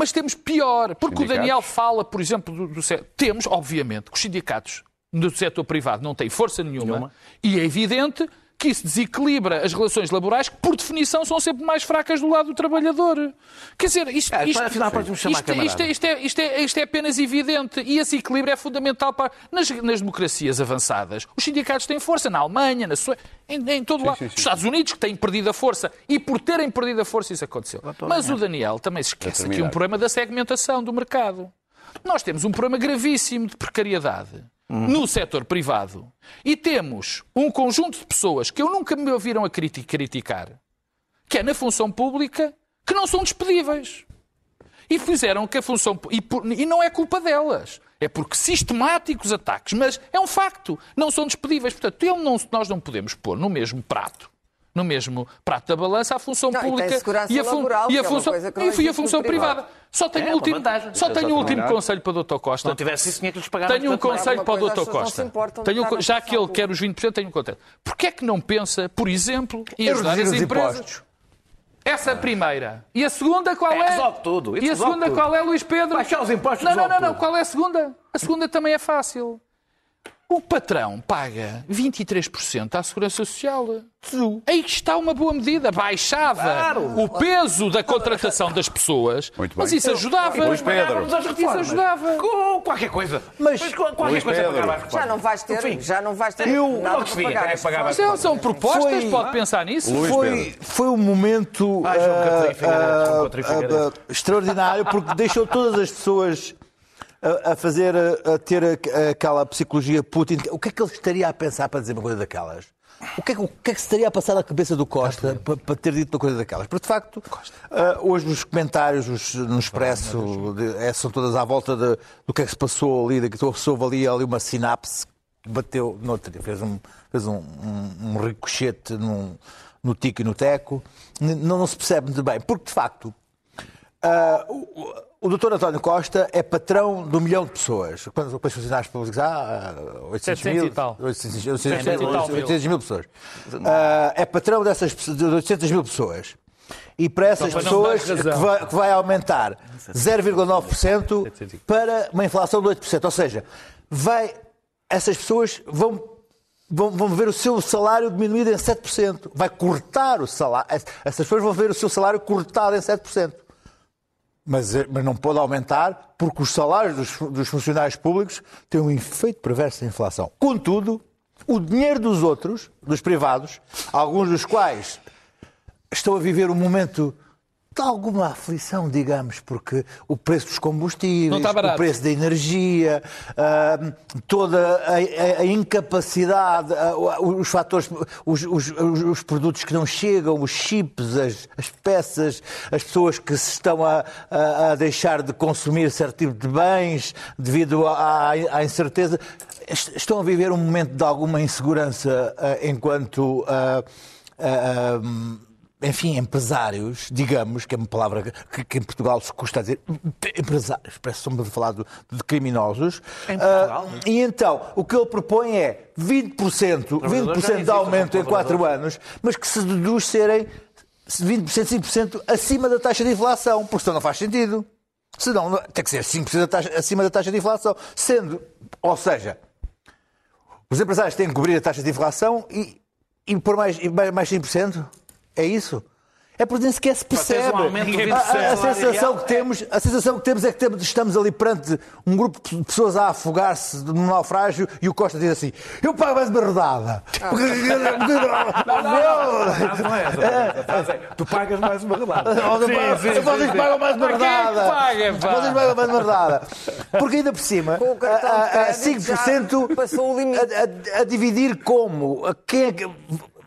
Mas temos pior, porque Sindicatos? o Daniel fala, por exemplo, do, do temos, obviamente, que os sindicatos do setor privado não têm força nenhuma, Nenhuma. e é evidente que isso desequilibra as relações laborais, que por definição são sempre mais fracas do lado do trabalhador. Quer dizer, isto, Ah, isto, afinal, chamar isto, isto, camarada. isto é, isto, é, isto é apenas evidente e esse equilíbrio é fundamental para. Nas, nas democracias avançadas, os sindicatos têm força na Alemanha, na Suécia, em, em todo lado. Os Estados Unidos que têm perdido a força e por terem perdido a força isso aconteceu. Mas o Daniel também se esquece aqui um problema da segmentação do mercado. Nós temos um problema gravíssimo de precariedade no setor privado e temos um conjunto de pessoas que eu nunca me ouviram a criti- criticar, que é na função pública, que não são despedíveis. E fizeram que a função. E, por- e não é culpa delas. É porque sistemáticos ataques, mas é um facto. Não são despedíveis. Portanto, não- nós não podemos pôr no mesmo prato. No mesmo prato da balança a função Não, e pública segurança e a, fun- laboral, e a é função, e a função privada. Só tenho É, um último, vantagem. só tenho um último conselho para o Dr. Costa. Se não tivesse isso, tinha que lhes pagar Tenho um conselho para o Dr. Costa. Tenho um já que ele quer os 20%, tenho um conselho. Porquê é que não pensa, por exemplo, em É ajudar as os empresas? impostos. Essa é a primeira. E a segunda qual É, é? resolve tudo. E a segunda tudo. qual é, Luís Pedro? Baixar os impostos Não, não, não, não. Qual é a segunda? A segunda também é fácil. O patrão paga 23% à Segurança Social. Aí está uma boa medida. Baixava Claro. o peso da contratação das pessoas. Muito mas bem. isso ajudava. Luís Pedro. Isso ajudava. Com qualquer coisa. Mas- Mas com- qualquer Luís coisa Pedro. Já não vais ter, Enfim. já não vais ter Eu- nada pagar. é que as Mas são propostas, Foi- pode pensar nisso. Luís Foi, Pedro. foi um momento Ah, Figueiredo. ah, ah, extraordinário porque deixou todas as pessoas a, a fazer, a, ter aquela psicologia Putin. O que é que ele estaria a pensar para dizer uma coisa daquelas? O que, é, que- o que é que se estaria a passar na cabeça do Costa para, para ter dito uma coisa daquelas? Porque, de facto, ah, hoje os comentários os- no Expresso de- é, são todas à volta de- do que é que se passou ali, da que houve ali, ali uma sinapse que bateu, noutra, fez um, fez um, um, um ricochete num- no tico e no teco. Não, não se percebe muito bem, porque, de facto, ah, o, doutor António Costa é patrão de um milhão de pessoas. Quando depois funcionários públicos há ah, 800 700 mil, e tal. 800, 800, 700 e tal mil. 800 mil pessoas. Ah, é patrão dessas de 800 mil pessoas. E para essas Então, não dar pessoas que vai, que vai aumentar 0,9% para uma inflação de 8%. Ou seja, vai, essas pessoas vão vão, vão ver o seu salário diminuído em 7%. Vai cortar o salário. Essas pessoas vão ver o seu salário cortado em 7%. Mas, eh, mas não pode aumentar porque os salários dos, dos funcionários públicos têm um efeito perverso da inflação. Contudo, o dinheiro dos outros, dos privados, alguns dos quais estão a viver um momento de alguma aflição, digamos, porque o preço dos combustíveis, barato. o preço da energia, toda a, incapacidade, os fatores, os, os- os- os produtos que não chegam, os chips, as, as peças, as pessoas que se estão a, a- deixar de consumir certo tipo de bens devido à, à incerteza, est- estão a viver um momento de alguma insegurança ah, enquanto. ah, ah, enfim, empresários, digamos, que é uma palavra que, que em Portugal se custa dizer, empresários, parece que estamos a falar de, de criminosos. Em Portugal, Ah, e então, o que ele propõe é 20%, Trabalhadores já 20% de aumento em como 4 anos, mas que se deduz serem 20%, 5% acima da taxa de inflação, porque senão não faz sentido. Senão, não- tem que ser 5% da taxa- acima da taxa de inflação. Sendo, ou seja, os empresários têm que cobrir a taxa de inflação e, e pôr mais, mais mais 5%? É isso? É porque nem sequer se percebe. um de A- a, a 20% salarial, sensação que temos, a sensação que temos é que temos- estamos ali perante um grupo de pessoas a afogar-se num naufrágio e o Costa diz assim: Eu pago mais uma rodada. É essa. Tu pagas mais uma rodada. Vocês pagam mais uma é que rodada. Vocês pagam mais uma rodada. Porque ainda por cima, a- a- a crédito 5% já passou o limite. a, a- a dividir como? A Quem é que-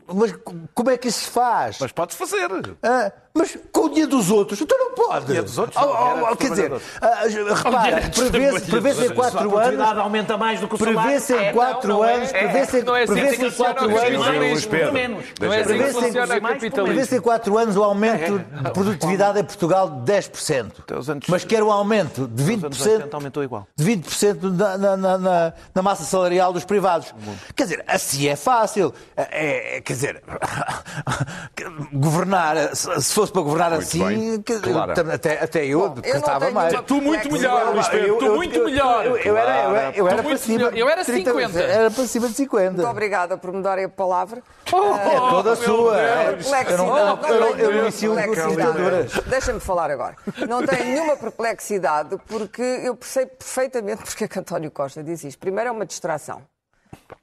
Mas como é que isso se faz? Mas pode fazer. Ah, mas com o dinheiro dos outros, então não pode. dinheiro dos outros Oh, oh, quer dizer, ah, repara, prevê-se prevê-se em 4 A produtividade anos. aumenta mais do que o salário. Prevê-se em É, 4 não, não é. anos, É, prevê-se é assim prevê-se que em 4 funciona o anos. é assim que Prevê-se em- funciona o Prevê-se capitalismo. em 4 anos o aumento de produtividade em Portugal de 10%. Até os anos- Mas quer um aumento de Nos anos 20%, 80 aumentou igual. de 20% na, na, na, na- na massa salarial dos privados. Quer dizer, assim é fácil. É, é- quer dizer, governar, se se fosse para governar assim, quer dizer, Claro. até, até eu tenho mais. Tu muito melhor, Luís Pedro. Tu muito melhor. Eu, era, eu era, melhor. Eu era de 30, 50. Era para cima de 50. Muito obrigada por me darem a palavra. É toda a sua. Perplexidade. Eu não. Deixa-me falar agora. Não tenho nenhuma perplexidade porque eu percebo perfeitamente porque é que António Costa diz isto. Primeiro é uma distração.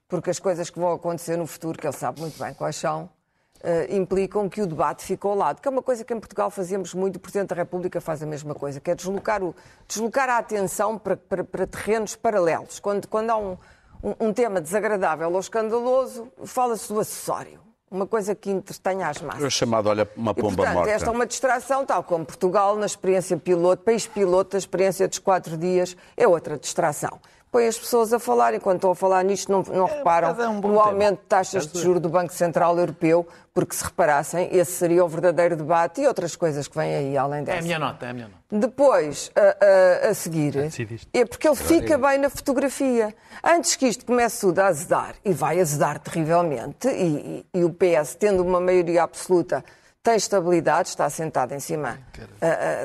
Porque as coisas que vão acontecer no futuro, que ele sabe muito bem quais são, eh, implicam que o debate ficou ao lado. Que é uma coisa que em Portugal fazíamos muito, o Presidente da República faz a mesma coisa, que é deslocar, o, deslocar a atenção para, para- para terrenos paralelos. Quando, quando há um, um- um tema desagradável ou escandaloso, fala-se do acessório. Uma coisa que entretenha as massas. É chamado, olha, uma E, pomba portanto, morta. esta é uma distração, tal como Portugal, na experiência piloto, país piloto, a experiência dos quatro dias, é outra distração. Põe as pessoas a falar, enquanto estão a falar nisto, não, não reparam mas é um no tema. aumento de taxas de juros do Banco Central Europeu, porque se reparassem, esse seria o verdadeiro debate e outras coisas que vêm aí além É dessa. a minha nota, é a minha nota. Depois, a, a- a seguir, é porque ele fica bem na fotografia. Antes que isto comece tudo a azedar, e vai azedar terrivelmente, e, e- e o PS, tendo uma maioria absoluta, tem estabilidade, está sentado em cima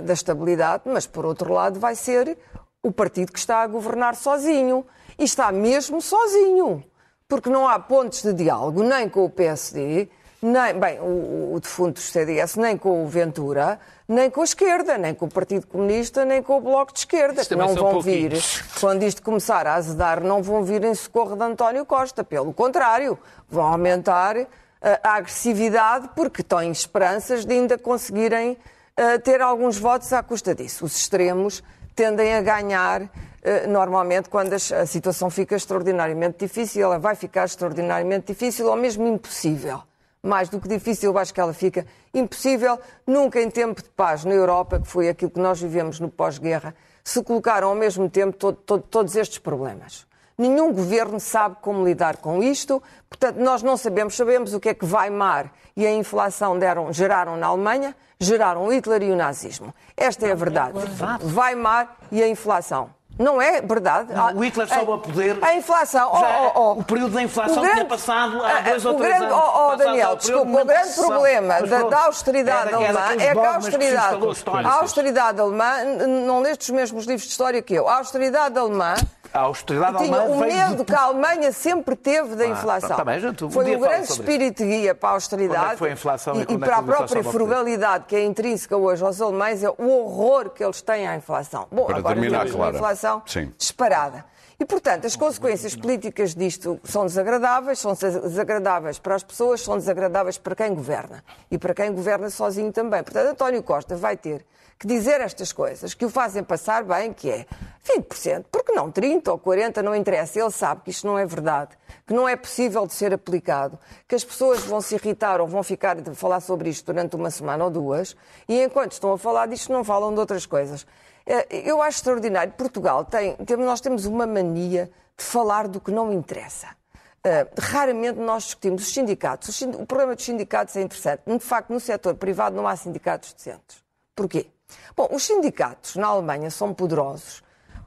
da estabilidade, mas por outro lado vai ser o partido que está a governar sozinho. E está mesmo sozinho. Porque não há pontos de diálogo nem com o PSD, nem, bem, o, o defunto do CDS, nem com o Ventura, nem com a esquerda, nem com o Partido Comunista, nem com o Bloco de Esquerda, Isto que também não vão vir, quando isto começar a azedar, não vão vir em socorro de António Costa. Pelo contrário, vão aumentar ah, a agressividade porque têm esperanças de ainda conseguirem ah, ter alguns votos à custa disso. Os extremos tendem a ganhar eh, normalmente quando a situação fica extraordinariamente difícil. Ela vai ficar extraordinariamente difícil ou mesmo impossível. Mais do que difícil, eu acho que ela fica impossível. Nunca em tempo de paz na Europa, que foi aquilo que nós vivemos no pós-guerra, se colocaram ao mesmo tempo to- to- todos estes problemas. Nenhum governo sabe como lidar com isto, portanto, nós não sabemos, sabemos o que é que Weimar e a inflação deram, geraram na Alemanha, geraram o Hitler e o nazismo. Esta é a verdade. Weimar e a inflação. Não é verdade? Não, o Hitler sobe A- poder. A inflação. oh, Já- oh, oh. o período da inflação O tinha passado há ah, dois ou o três grande, anos. Oh, oh, Daniel, desculpa, de o grande problema da, da austeridade é alemã é que a austeridade, a austeridade alemã, não leste os mesmos livros de história que eu, a austeridade alemã A austeridade tinha alemã o medo de- que a Alemanha sempre teve da inflação. tá bem, gente, um foi um grande espírito guia para a austeridade é que foi a inflação e e, e é para que a própria frugalidade que é intrínseca hoje aos alemães, é o horror que eles têm à inflação. Bom, Para agora terminar, temos uma inflação Sim. disparada. E, portanto, as consequências políticas disto são desagradáveis, são desagradáveis para as pessoas, são desagradáveis para quem governa. E para quem governa sozinho também. Portanto, António Costa vai ter que dizer estas coisas, que o fazem passar bem, que é 20%, porque não 30% ou 40%, não interessa. Ele sabe que isto não é verdade, que não é possível de ser aplicado, que as pessoas vão se irritar ou vão ficar de falar sobre isto durante uma semana ou duas, e enquanto estão a falar disto, não falam de outras coisas. Eh, Eu acho extraordinário. Portugal tem, nós temos uma mania de falar do que não interessa. Uh, raramente nós discutimos os sindicatos. Os sind- O problema dos sindicatos é interessante. De facto, no setor privado não há sindicatos decentes. Porquê? Bom, os sindicatos na Alemanha são poderosos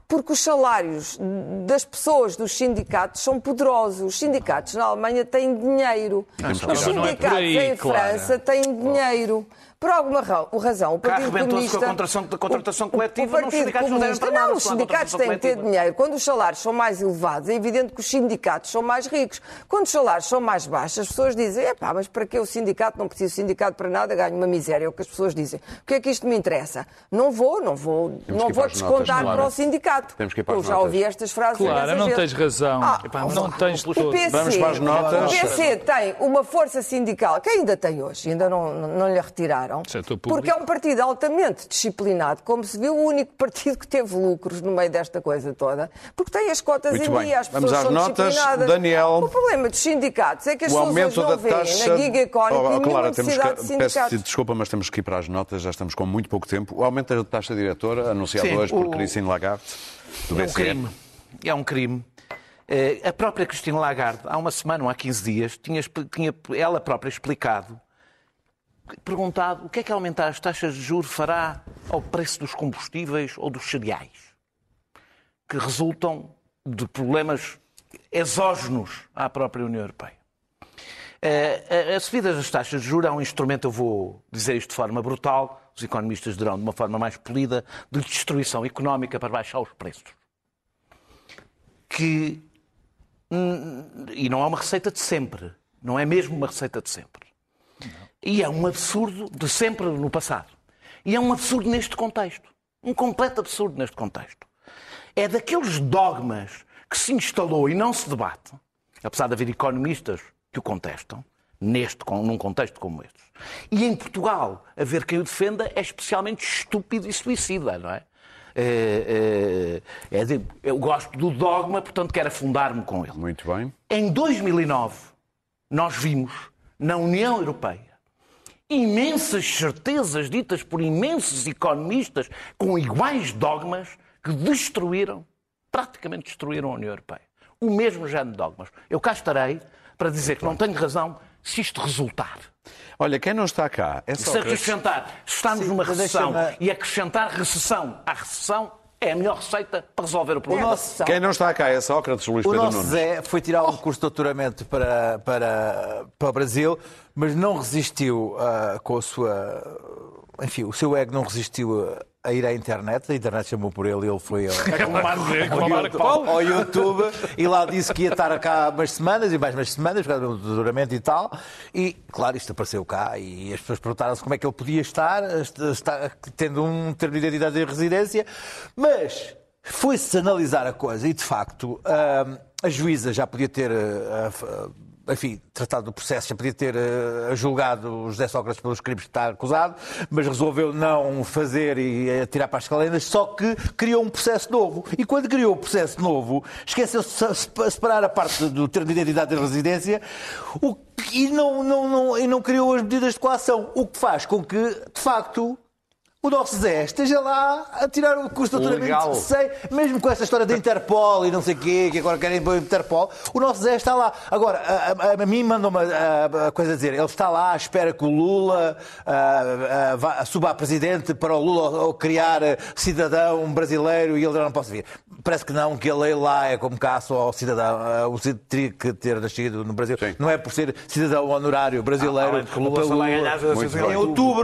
porque os salários das pessoas dos sindicatos são poderosos. Os sindicatos na Alemanha têm dinheiro. Os é sindicatos aí, em. França têm dinheiro. Por alguma ra- razão, o Partido Comunista... com a contratação- a contratação o- coletiva, O não, os Partido sindicatos não Comunista... Não, os sindicatos têm que ter dinheiro. Quando os salários são mais elevados, é evidente que os sindicatos são mais ricos. Quando os salários são mais baixos, as pessoas dizem, epá, mas para que o sindicato? Não preciso de sindicato para nada, ganho uma miséria. É o que as pessoas dizem. O que é que isto me interessa? Não vou, não vou, não vou descontar notas, para o sindicato. Temos que ir para Eu já notas. ouvi estas frases. Clara, não tens razão. Ah, Epá, não tens o. PC, Vamos para as notas. O PC tem uma força sindical, que ainda tem hoje, ainda não, não lhe retiraram, Público. porque é um partido altamente disciplinado, como se viu, o único partido que teve lucros no meio desta coisa toda, porque tem as cotas Muito em bem. dia, as Vamos pessoas às são notas. disciplinadas. Daniel. O problema dos sindicatos é que as O pessoas não da veem taxa. na gig economy Oh, oh, Clara, temos necessidade que... de peço sindicatos. desculpa, mas temos que ir para as notas, já estamos com muito pouco tempo. O aumento da taxa diretora, anunciado Sim, hoje por o- Christine Lagarde, do É um BCE. crime. É um crime. Eh, A própria Cristina Lagarde, há uma semana ou há 15 dias, tinha, tinha ela própria explicado, perguntado o que é que aumentar as taxas de juros fará ao preço dos combustíveis ou dos cereais, que resultam de problemas exógenos à própria União Europeia. Eh, A a subida das taxas de juros é um instrumento, eu vou dizer isto de forma brutal, os economistas dirão de uma forma mais polida, de destruição económica para baixar os preços. Que. E não é uma receita de sempre. Não é mesmo uma receita de sempre. E é um absurdo de sempre no passado. E é um absurdo neste contexto. Um completo absurdo neste contexto. É daqueles dogmas que se instalou e não se debate, apesar de haver economistas que o contestam, neste, num contexto como este. E em Portugal, haver quem o defenda é especialmente estúpido e suicida, não é? É, é, é de- eu gosto do dogma, portanto quero afundar-me com ele. Muito bem. Em 2009, nós vimos na União Europeia imensas certezas ditas por imensos economistas com iguais dogmas que destruíram, praticamente destruíram a União Europeia. O mesmo género de dogmas. Eu cá estarei para dizer que não tenho razão se isto resultar. Olha, quem não está cá é Se Sócrates. acrescentar, se estamos Sim, numa recessão e acrescentar recessão à recessão, é a melhor receita para resolver o problema. nosso- Quem não está cá é Sócrates, Luís O Pedro nosso Nunes. Zé foi tirar um curso de doutoramento para, para, para o Brasil, mas não resistiu ah, com a sua. Enfim, o seu ego não resistiu a, a ir à internet. A internet chamou por ele e ele foi ao, a Marco Paulo. ao YouTube e lá disse que ia estar cá umas semanas e mais umas semanas, por causa do doutoramento e tal. E, claro, isto apareceu cá e as pessoas perguntaram-se como é que ele podia estar, estar tendo um termo de identidade de residência, mas foi-se analisar a coisa e, de facto, hum, a juíza já podia ter. ah, ah, enfim, tratado do processo, já podia ter eh, julgado José Sócrates pelos crimes que está acusado, mas resolveu não fazer e eh, tirar para as calendas, só que criou um processo novo. E quando criou o processo novo, esqueceu-se de se- separar a parte do termo de identidade de residência o e, não, não, não, e não criou as medidas de coação, o que faz com que, de facto, o nosso Zé esteja lá a tirar o de Legal. doutoramento sem, mesmo com esta história da Interpol e não sei o quê, que agora querem pôr a Interpol, o nosso Zé está lá. Agora, a, a- a mim mandou uma a- a coisa a dizer, ele está lá à espera que o Lula ah, ah, vá- suba a presidente para o Lula ou criar ah, cidadão brasileiro e ele já não possa vir. Parece que não, que a lei lá é como cá só ao cidadão, ah, o cidadão teria que ter nascido no Brasil. Sim. Não é por ser cidadão honorário brasileiro. Além de que o Lula outubro.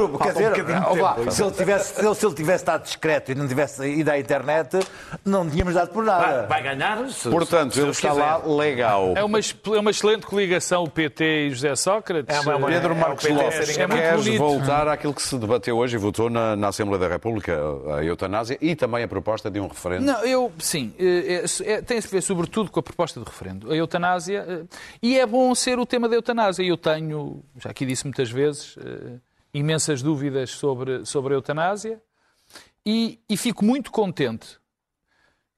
outubro, quer Falta um dizer, bocadinho de ó, vá, tempo. se ele tivesse, se ele- se ele tivesse estado discreto e não tivesse ido à internet, não tínhamos dado por Vai, nada. vai ganhar. Se, Portanto, se ele está quiser. lá legal. É uma, é uma excelente coligação o PT e José Sócrates. É uma- uma- Pedro é Marcos PT Lopes, É muito queres bonito. voltar àquilo que se debateu hoje e votou na, na Assembleia da República, a eutanásia, e também a proposta de um referendo? Não, eu, sim, eh, é- é- tem a ver sobretudo com a proposta do referendo. A eutanásia, eh, e é bom ser o tema da eutanásia. Eu tenho, já aqui disse muitas vezes, eh, imensas dúvidas sobre, sobre a eutanásia e, e fico muito contente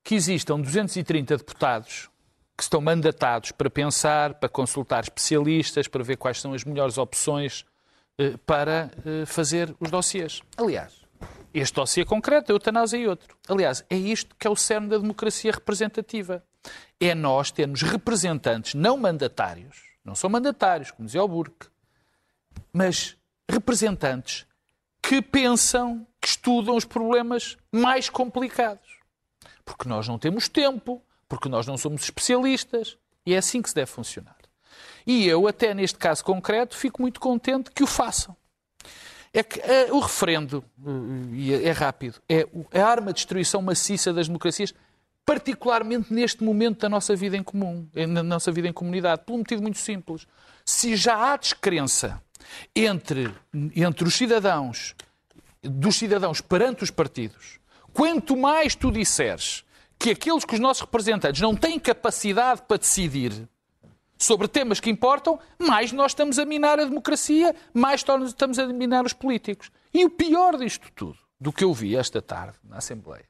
que existam 230 deputados que estão mandatados para pensar, para consultar especialistas, para ver quais são as melhores opções eh, para eh, fazer os dossiês. Aliás, este dossiê concreto, a eutanásia e outro. Aliás, é isto que é o cerne da democracia representativa. É nós termos representantes não mandatários, não são mandatários, como dizia o Burke, mas representantes que pensam, que estudam os problemas mais complicados. Porque nós não temos tempo, porque nós não somos especialistas, e é assim que se deve funcionar. E eu, até neste caso concreto, fico muito contente que o façam. É que eh, o referendo, eh, e é, é rápido, é a arma de destruição maciça das democracias, particularmente neste momento da nossa vida em comum, eh, na nossa vida em comunidade, por um motivo muito simples. Se já há descrença entre, entre os cidadãos, dos cidadãos perante os partidos, quanto mais tu disseres que aqueles que os nossos representantes não têm capacidade para decidir, sobre temas que importam, mais nós estamos a minar a democracia, mais estamos a minar os políticos. E o pior disto tudo, do que eu vi esta tarde na Assembleia,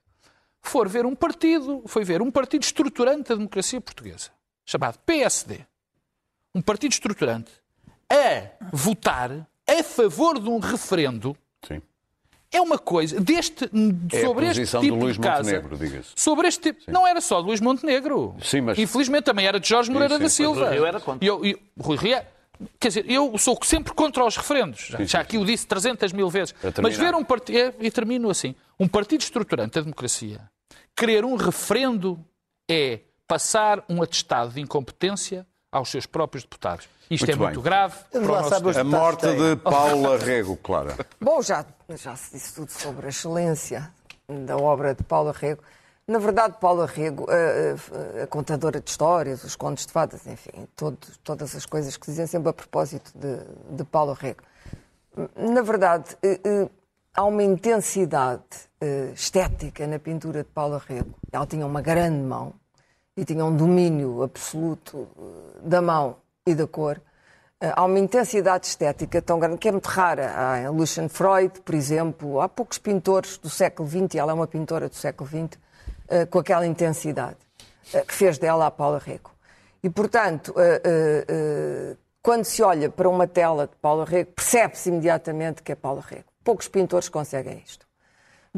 foi ver um partido, foi ver um partido estruturante da democracia portuguesa, chamado PSD, um partido estruturante, a votar a favor de um referendo Sim. é uma coisa deste É a sobre este posição tipo de Luís casa. Montenegro, diga-se. Sobre este tipo, não era só de Luís Montenegro. Sim, mas- Infelizmente também era de Jorge Moreira sim, da sim. Silva. Rui Rio era contra. Eu, e, Rui Rio, é- quer dizer, eu sou sempre contra os referendos. Já, já aqui o disse 300 mil vezes. Mas ver um partido, e termino assim, um partido estruturante da democracia, querer um referendo é passar um atestado de incompetência aos seus próprios deputados. Isto Muito é muito bem. grave. para o lá nosso sabe tempo. os A morte de Paula Rego, Clara. Bom, já, já se disse tudo sobre a excelência da obra de Paula Rego. Na verdade, Paula Rego, a, a- a contadora de histórias, os contos de fadas, enfim, todo- todas as coisas que se dizem sempre a propósito de, de Paula Rego. Na verdade, eh, eh, há uma intensidade eh, estética na pintura de Paula Rego. Ela tinha uma grande mão e tinha um domínio absoluto eh, da mão e da cor. Eh, Há uma intensidade estética tão grande que é muito rara. Há Lucian Freud, por exemplo, há poucos pintores do século XX, e ela é uma pintora do século XX, eh, com aquela intensidade que fez dela a Paula Rego. E, portanto, quando se olha para uma tela de Paula Rego, percebe-se imediatamente que é Paula Rego. Poucos pintores conseguem isto.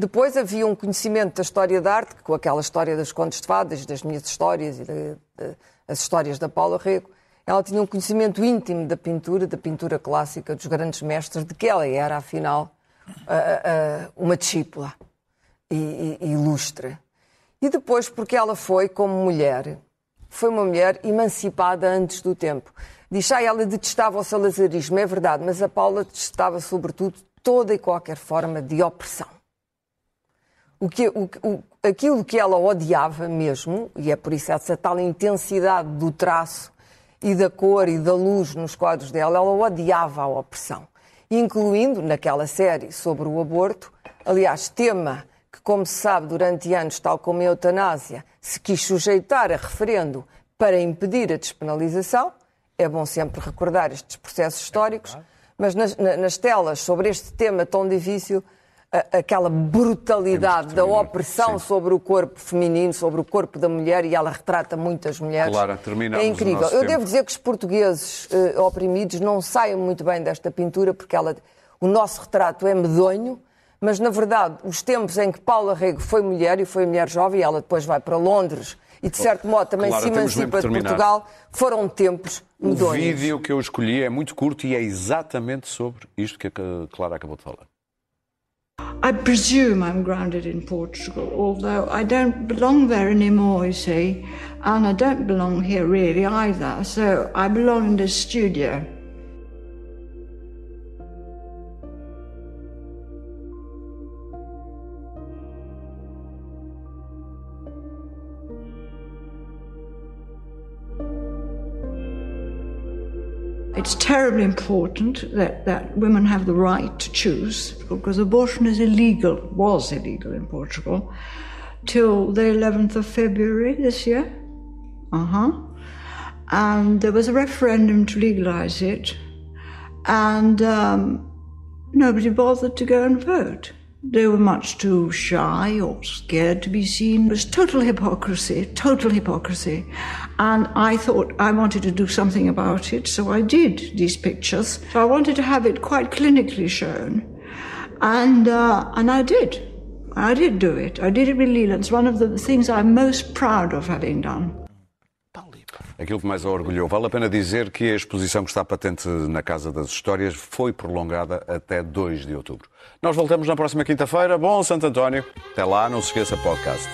Depois havia um conhecimento da história da arte, com aquela história dos contos de fadas, das minhas histórias e de- de- as histórias da Paula Rego, ela tinha um conhecimento íntimo da pintura, da pintura clássica, dos grandes mestres, de que ela era, afinal, uma discípula e- e ilustre. E depois, porque ela foi, como mulher, foi uma mulher emancipada antes do tempo. Diz, ah, ela detestava o salazarismo, é verdade, mas a Paula detestava, sobretudo, toda e qualquer forma de opressão. O que, o, o, aquilo que ela odiava mesmo, e é por isso essa tal intensidade do traço e da cor e da luz nos quadros dela, ela odiava a opressão. Incluindo naquela série sobre o aborto, aliás, tema que, como se sabe, durante anos, tal como a eutanásia, se quis sujeitar a referendo para impedir a despenalização. É bom sempre recordar estes processos históricos, mas nas, na- nas telas sobre este tema tão difícil, a- aquela brutalidade da opressão Sim. sobre o corpo feminino, sobre o corpo da mulher, e ela retrata muitas mulheres. Clara, terminamos é o incrível. Eu tempo. devo dizer que os portugueses eh, oprimidos não saem muito bem desta pintura, porque ela, o nosso retrato é medonho, mas na verdade, os tempos em que Paula Rego foi mulher, e foi mulher jovem, ela depois vai para Londres e de certo modo também Clara, se emancipa de. Portugal, foram tempos O medonhos. vídeo que eu escolhi é muito curto e é exatamente sobre isto que a Clara acabou de falar. I presume I'm grounded in Portugal, although I don't belong there anymore, you see, and I don't belong here really either. So I belong in this studio. It's terribly important that, that women have the right to choose because abortion is illegal, was illegal in Portugal till the 11th of February this year. Uh huh. And there was a referendum to legalize it, and um, nobody bothered to go and vote. They were much too shy or scared to be seen. It was total hypocrisy, total hypocrisy. And I thought I wanted to do something about it, so I did these pictures. So I wanted to have it quite clinically shown. And, uh, and I did. I did do it. I did it with Leland. It's one of the things I'm most proud of having done. Aquilo que mais a orgulhou. Vale a pena dizer que a exposição que está patente na Casa das Histórias foi prolongada até 2 de outubro. Nós voltamos na próxima quinta-feira. Bom Santo António. Até lá, não se esqueça podcast.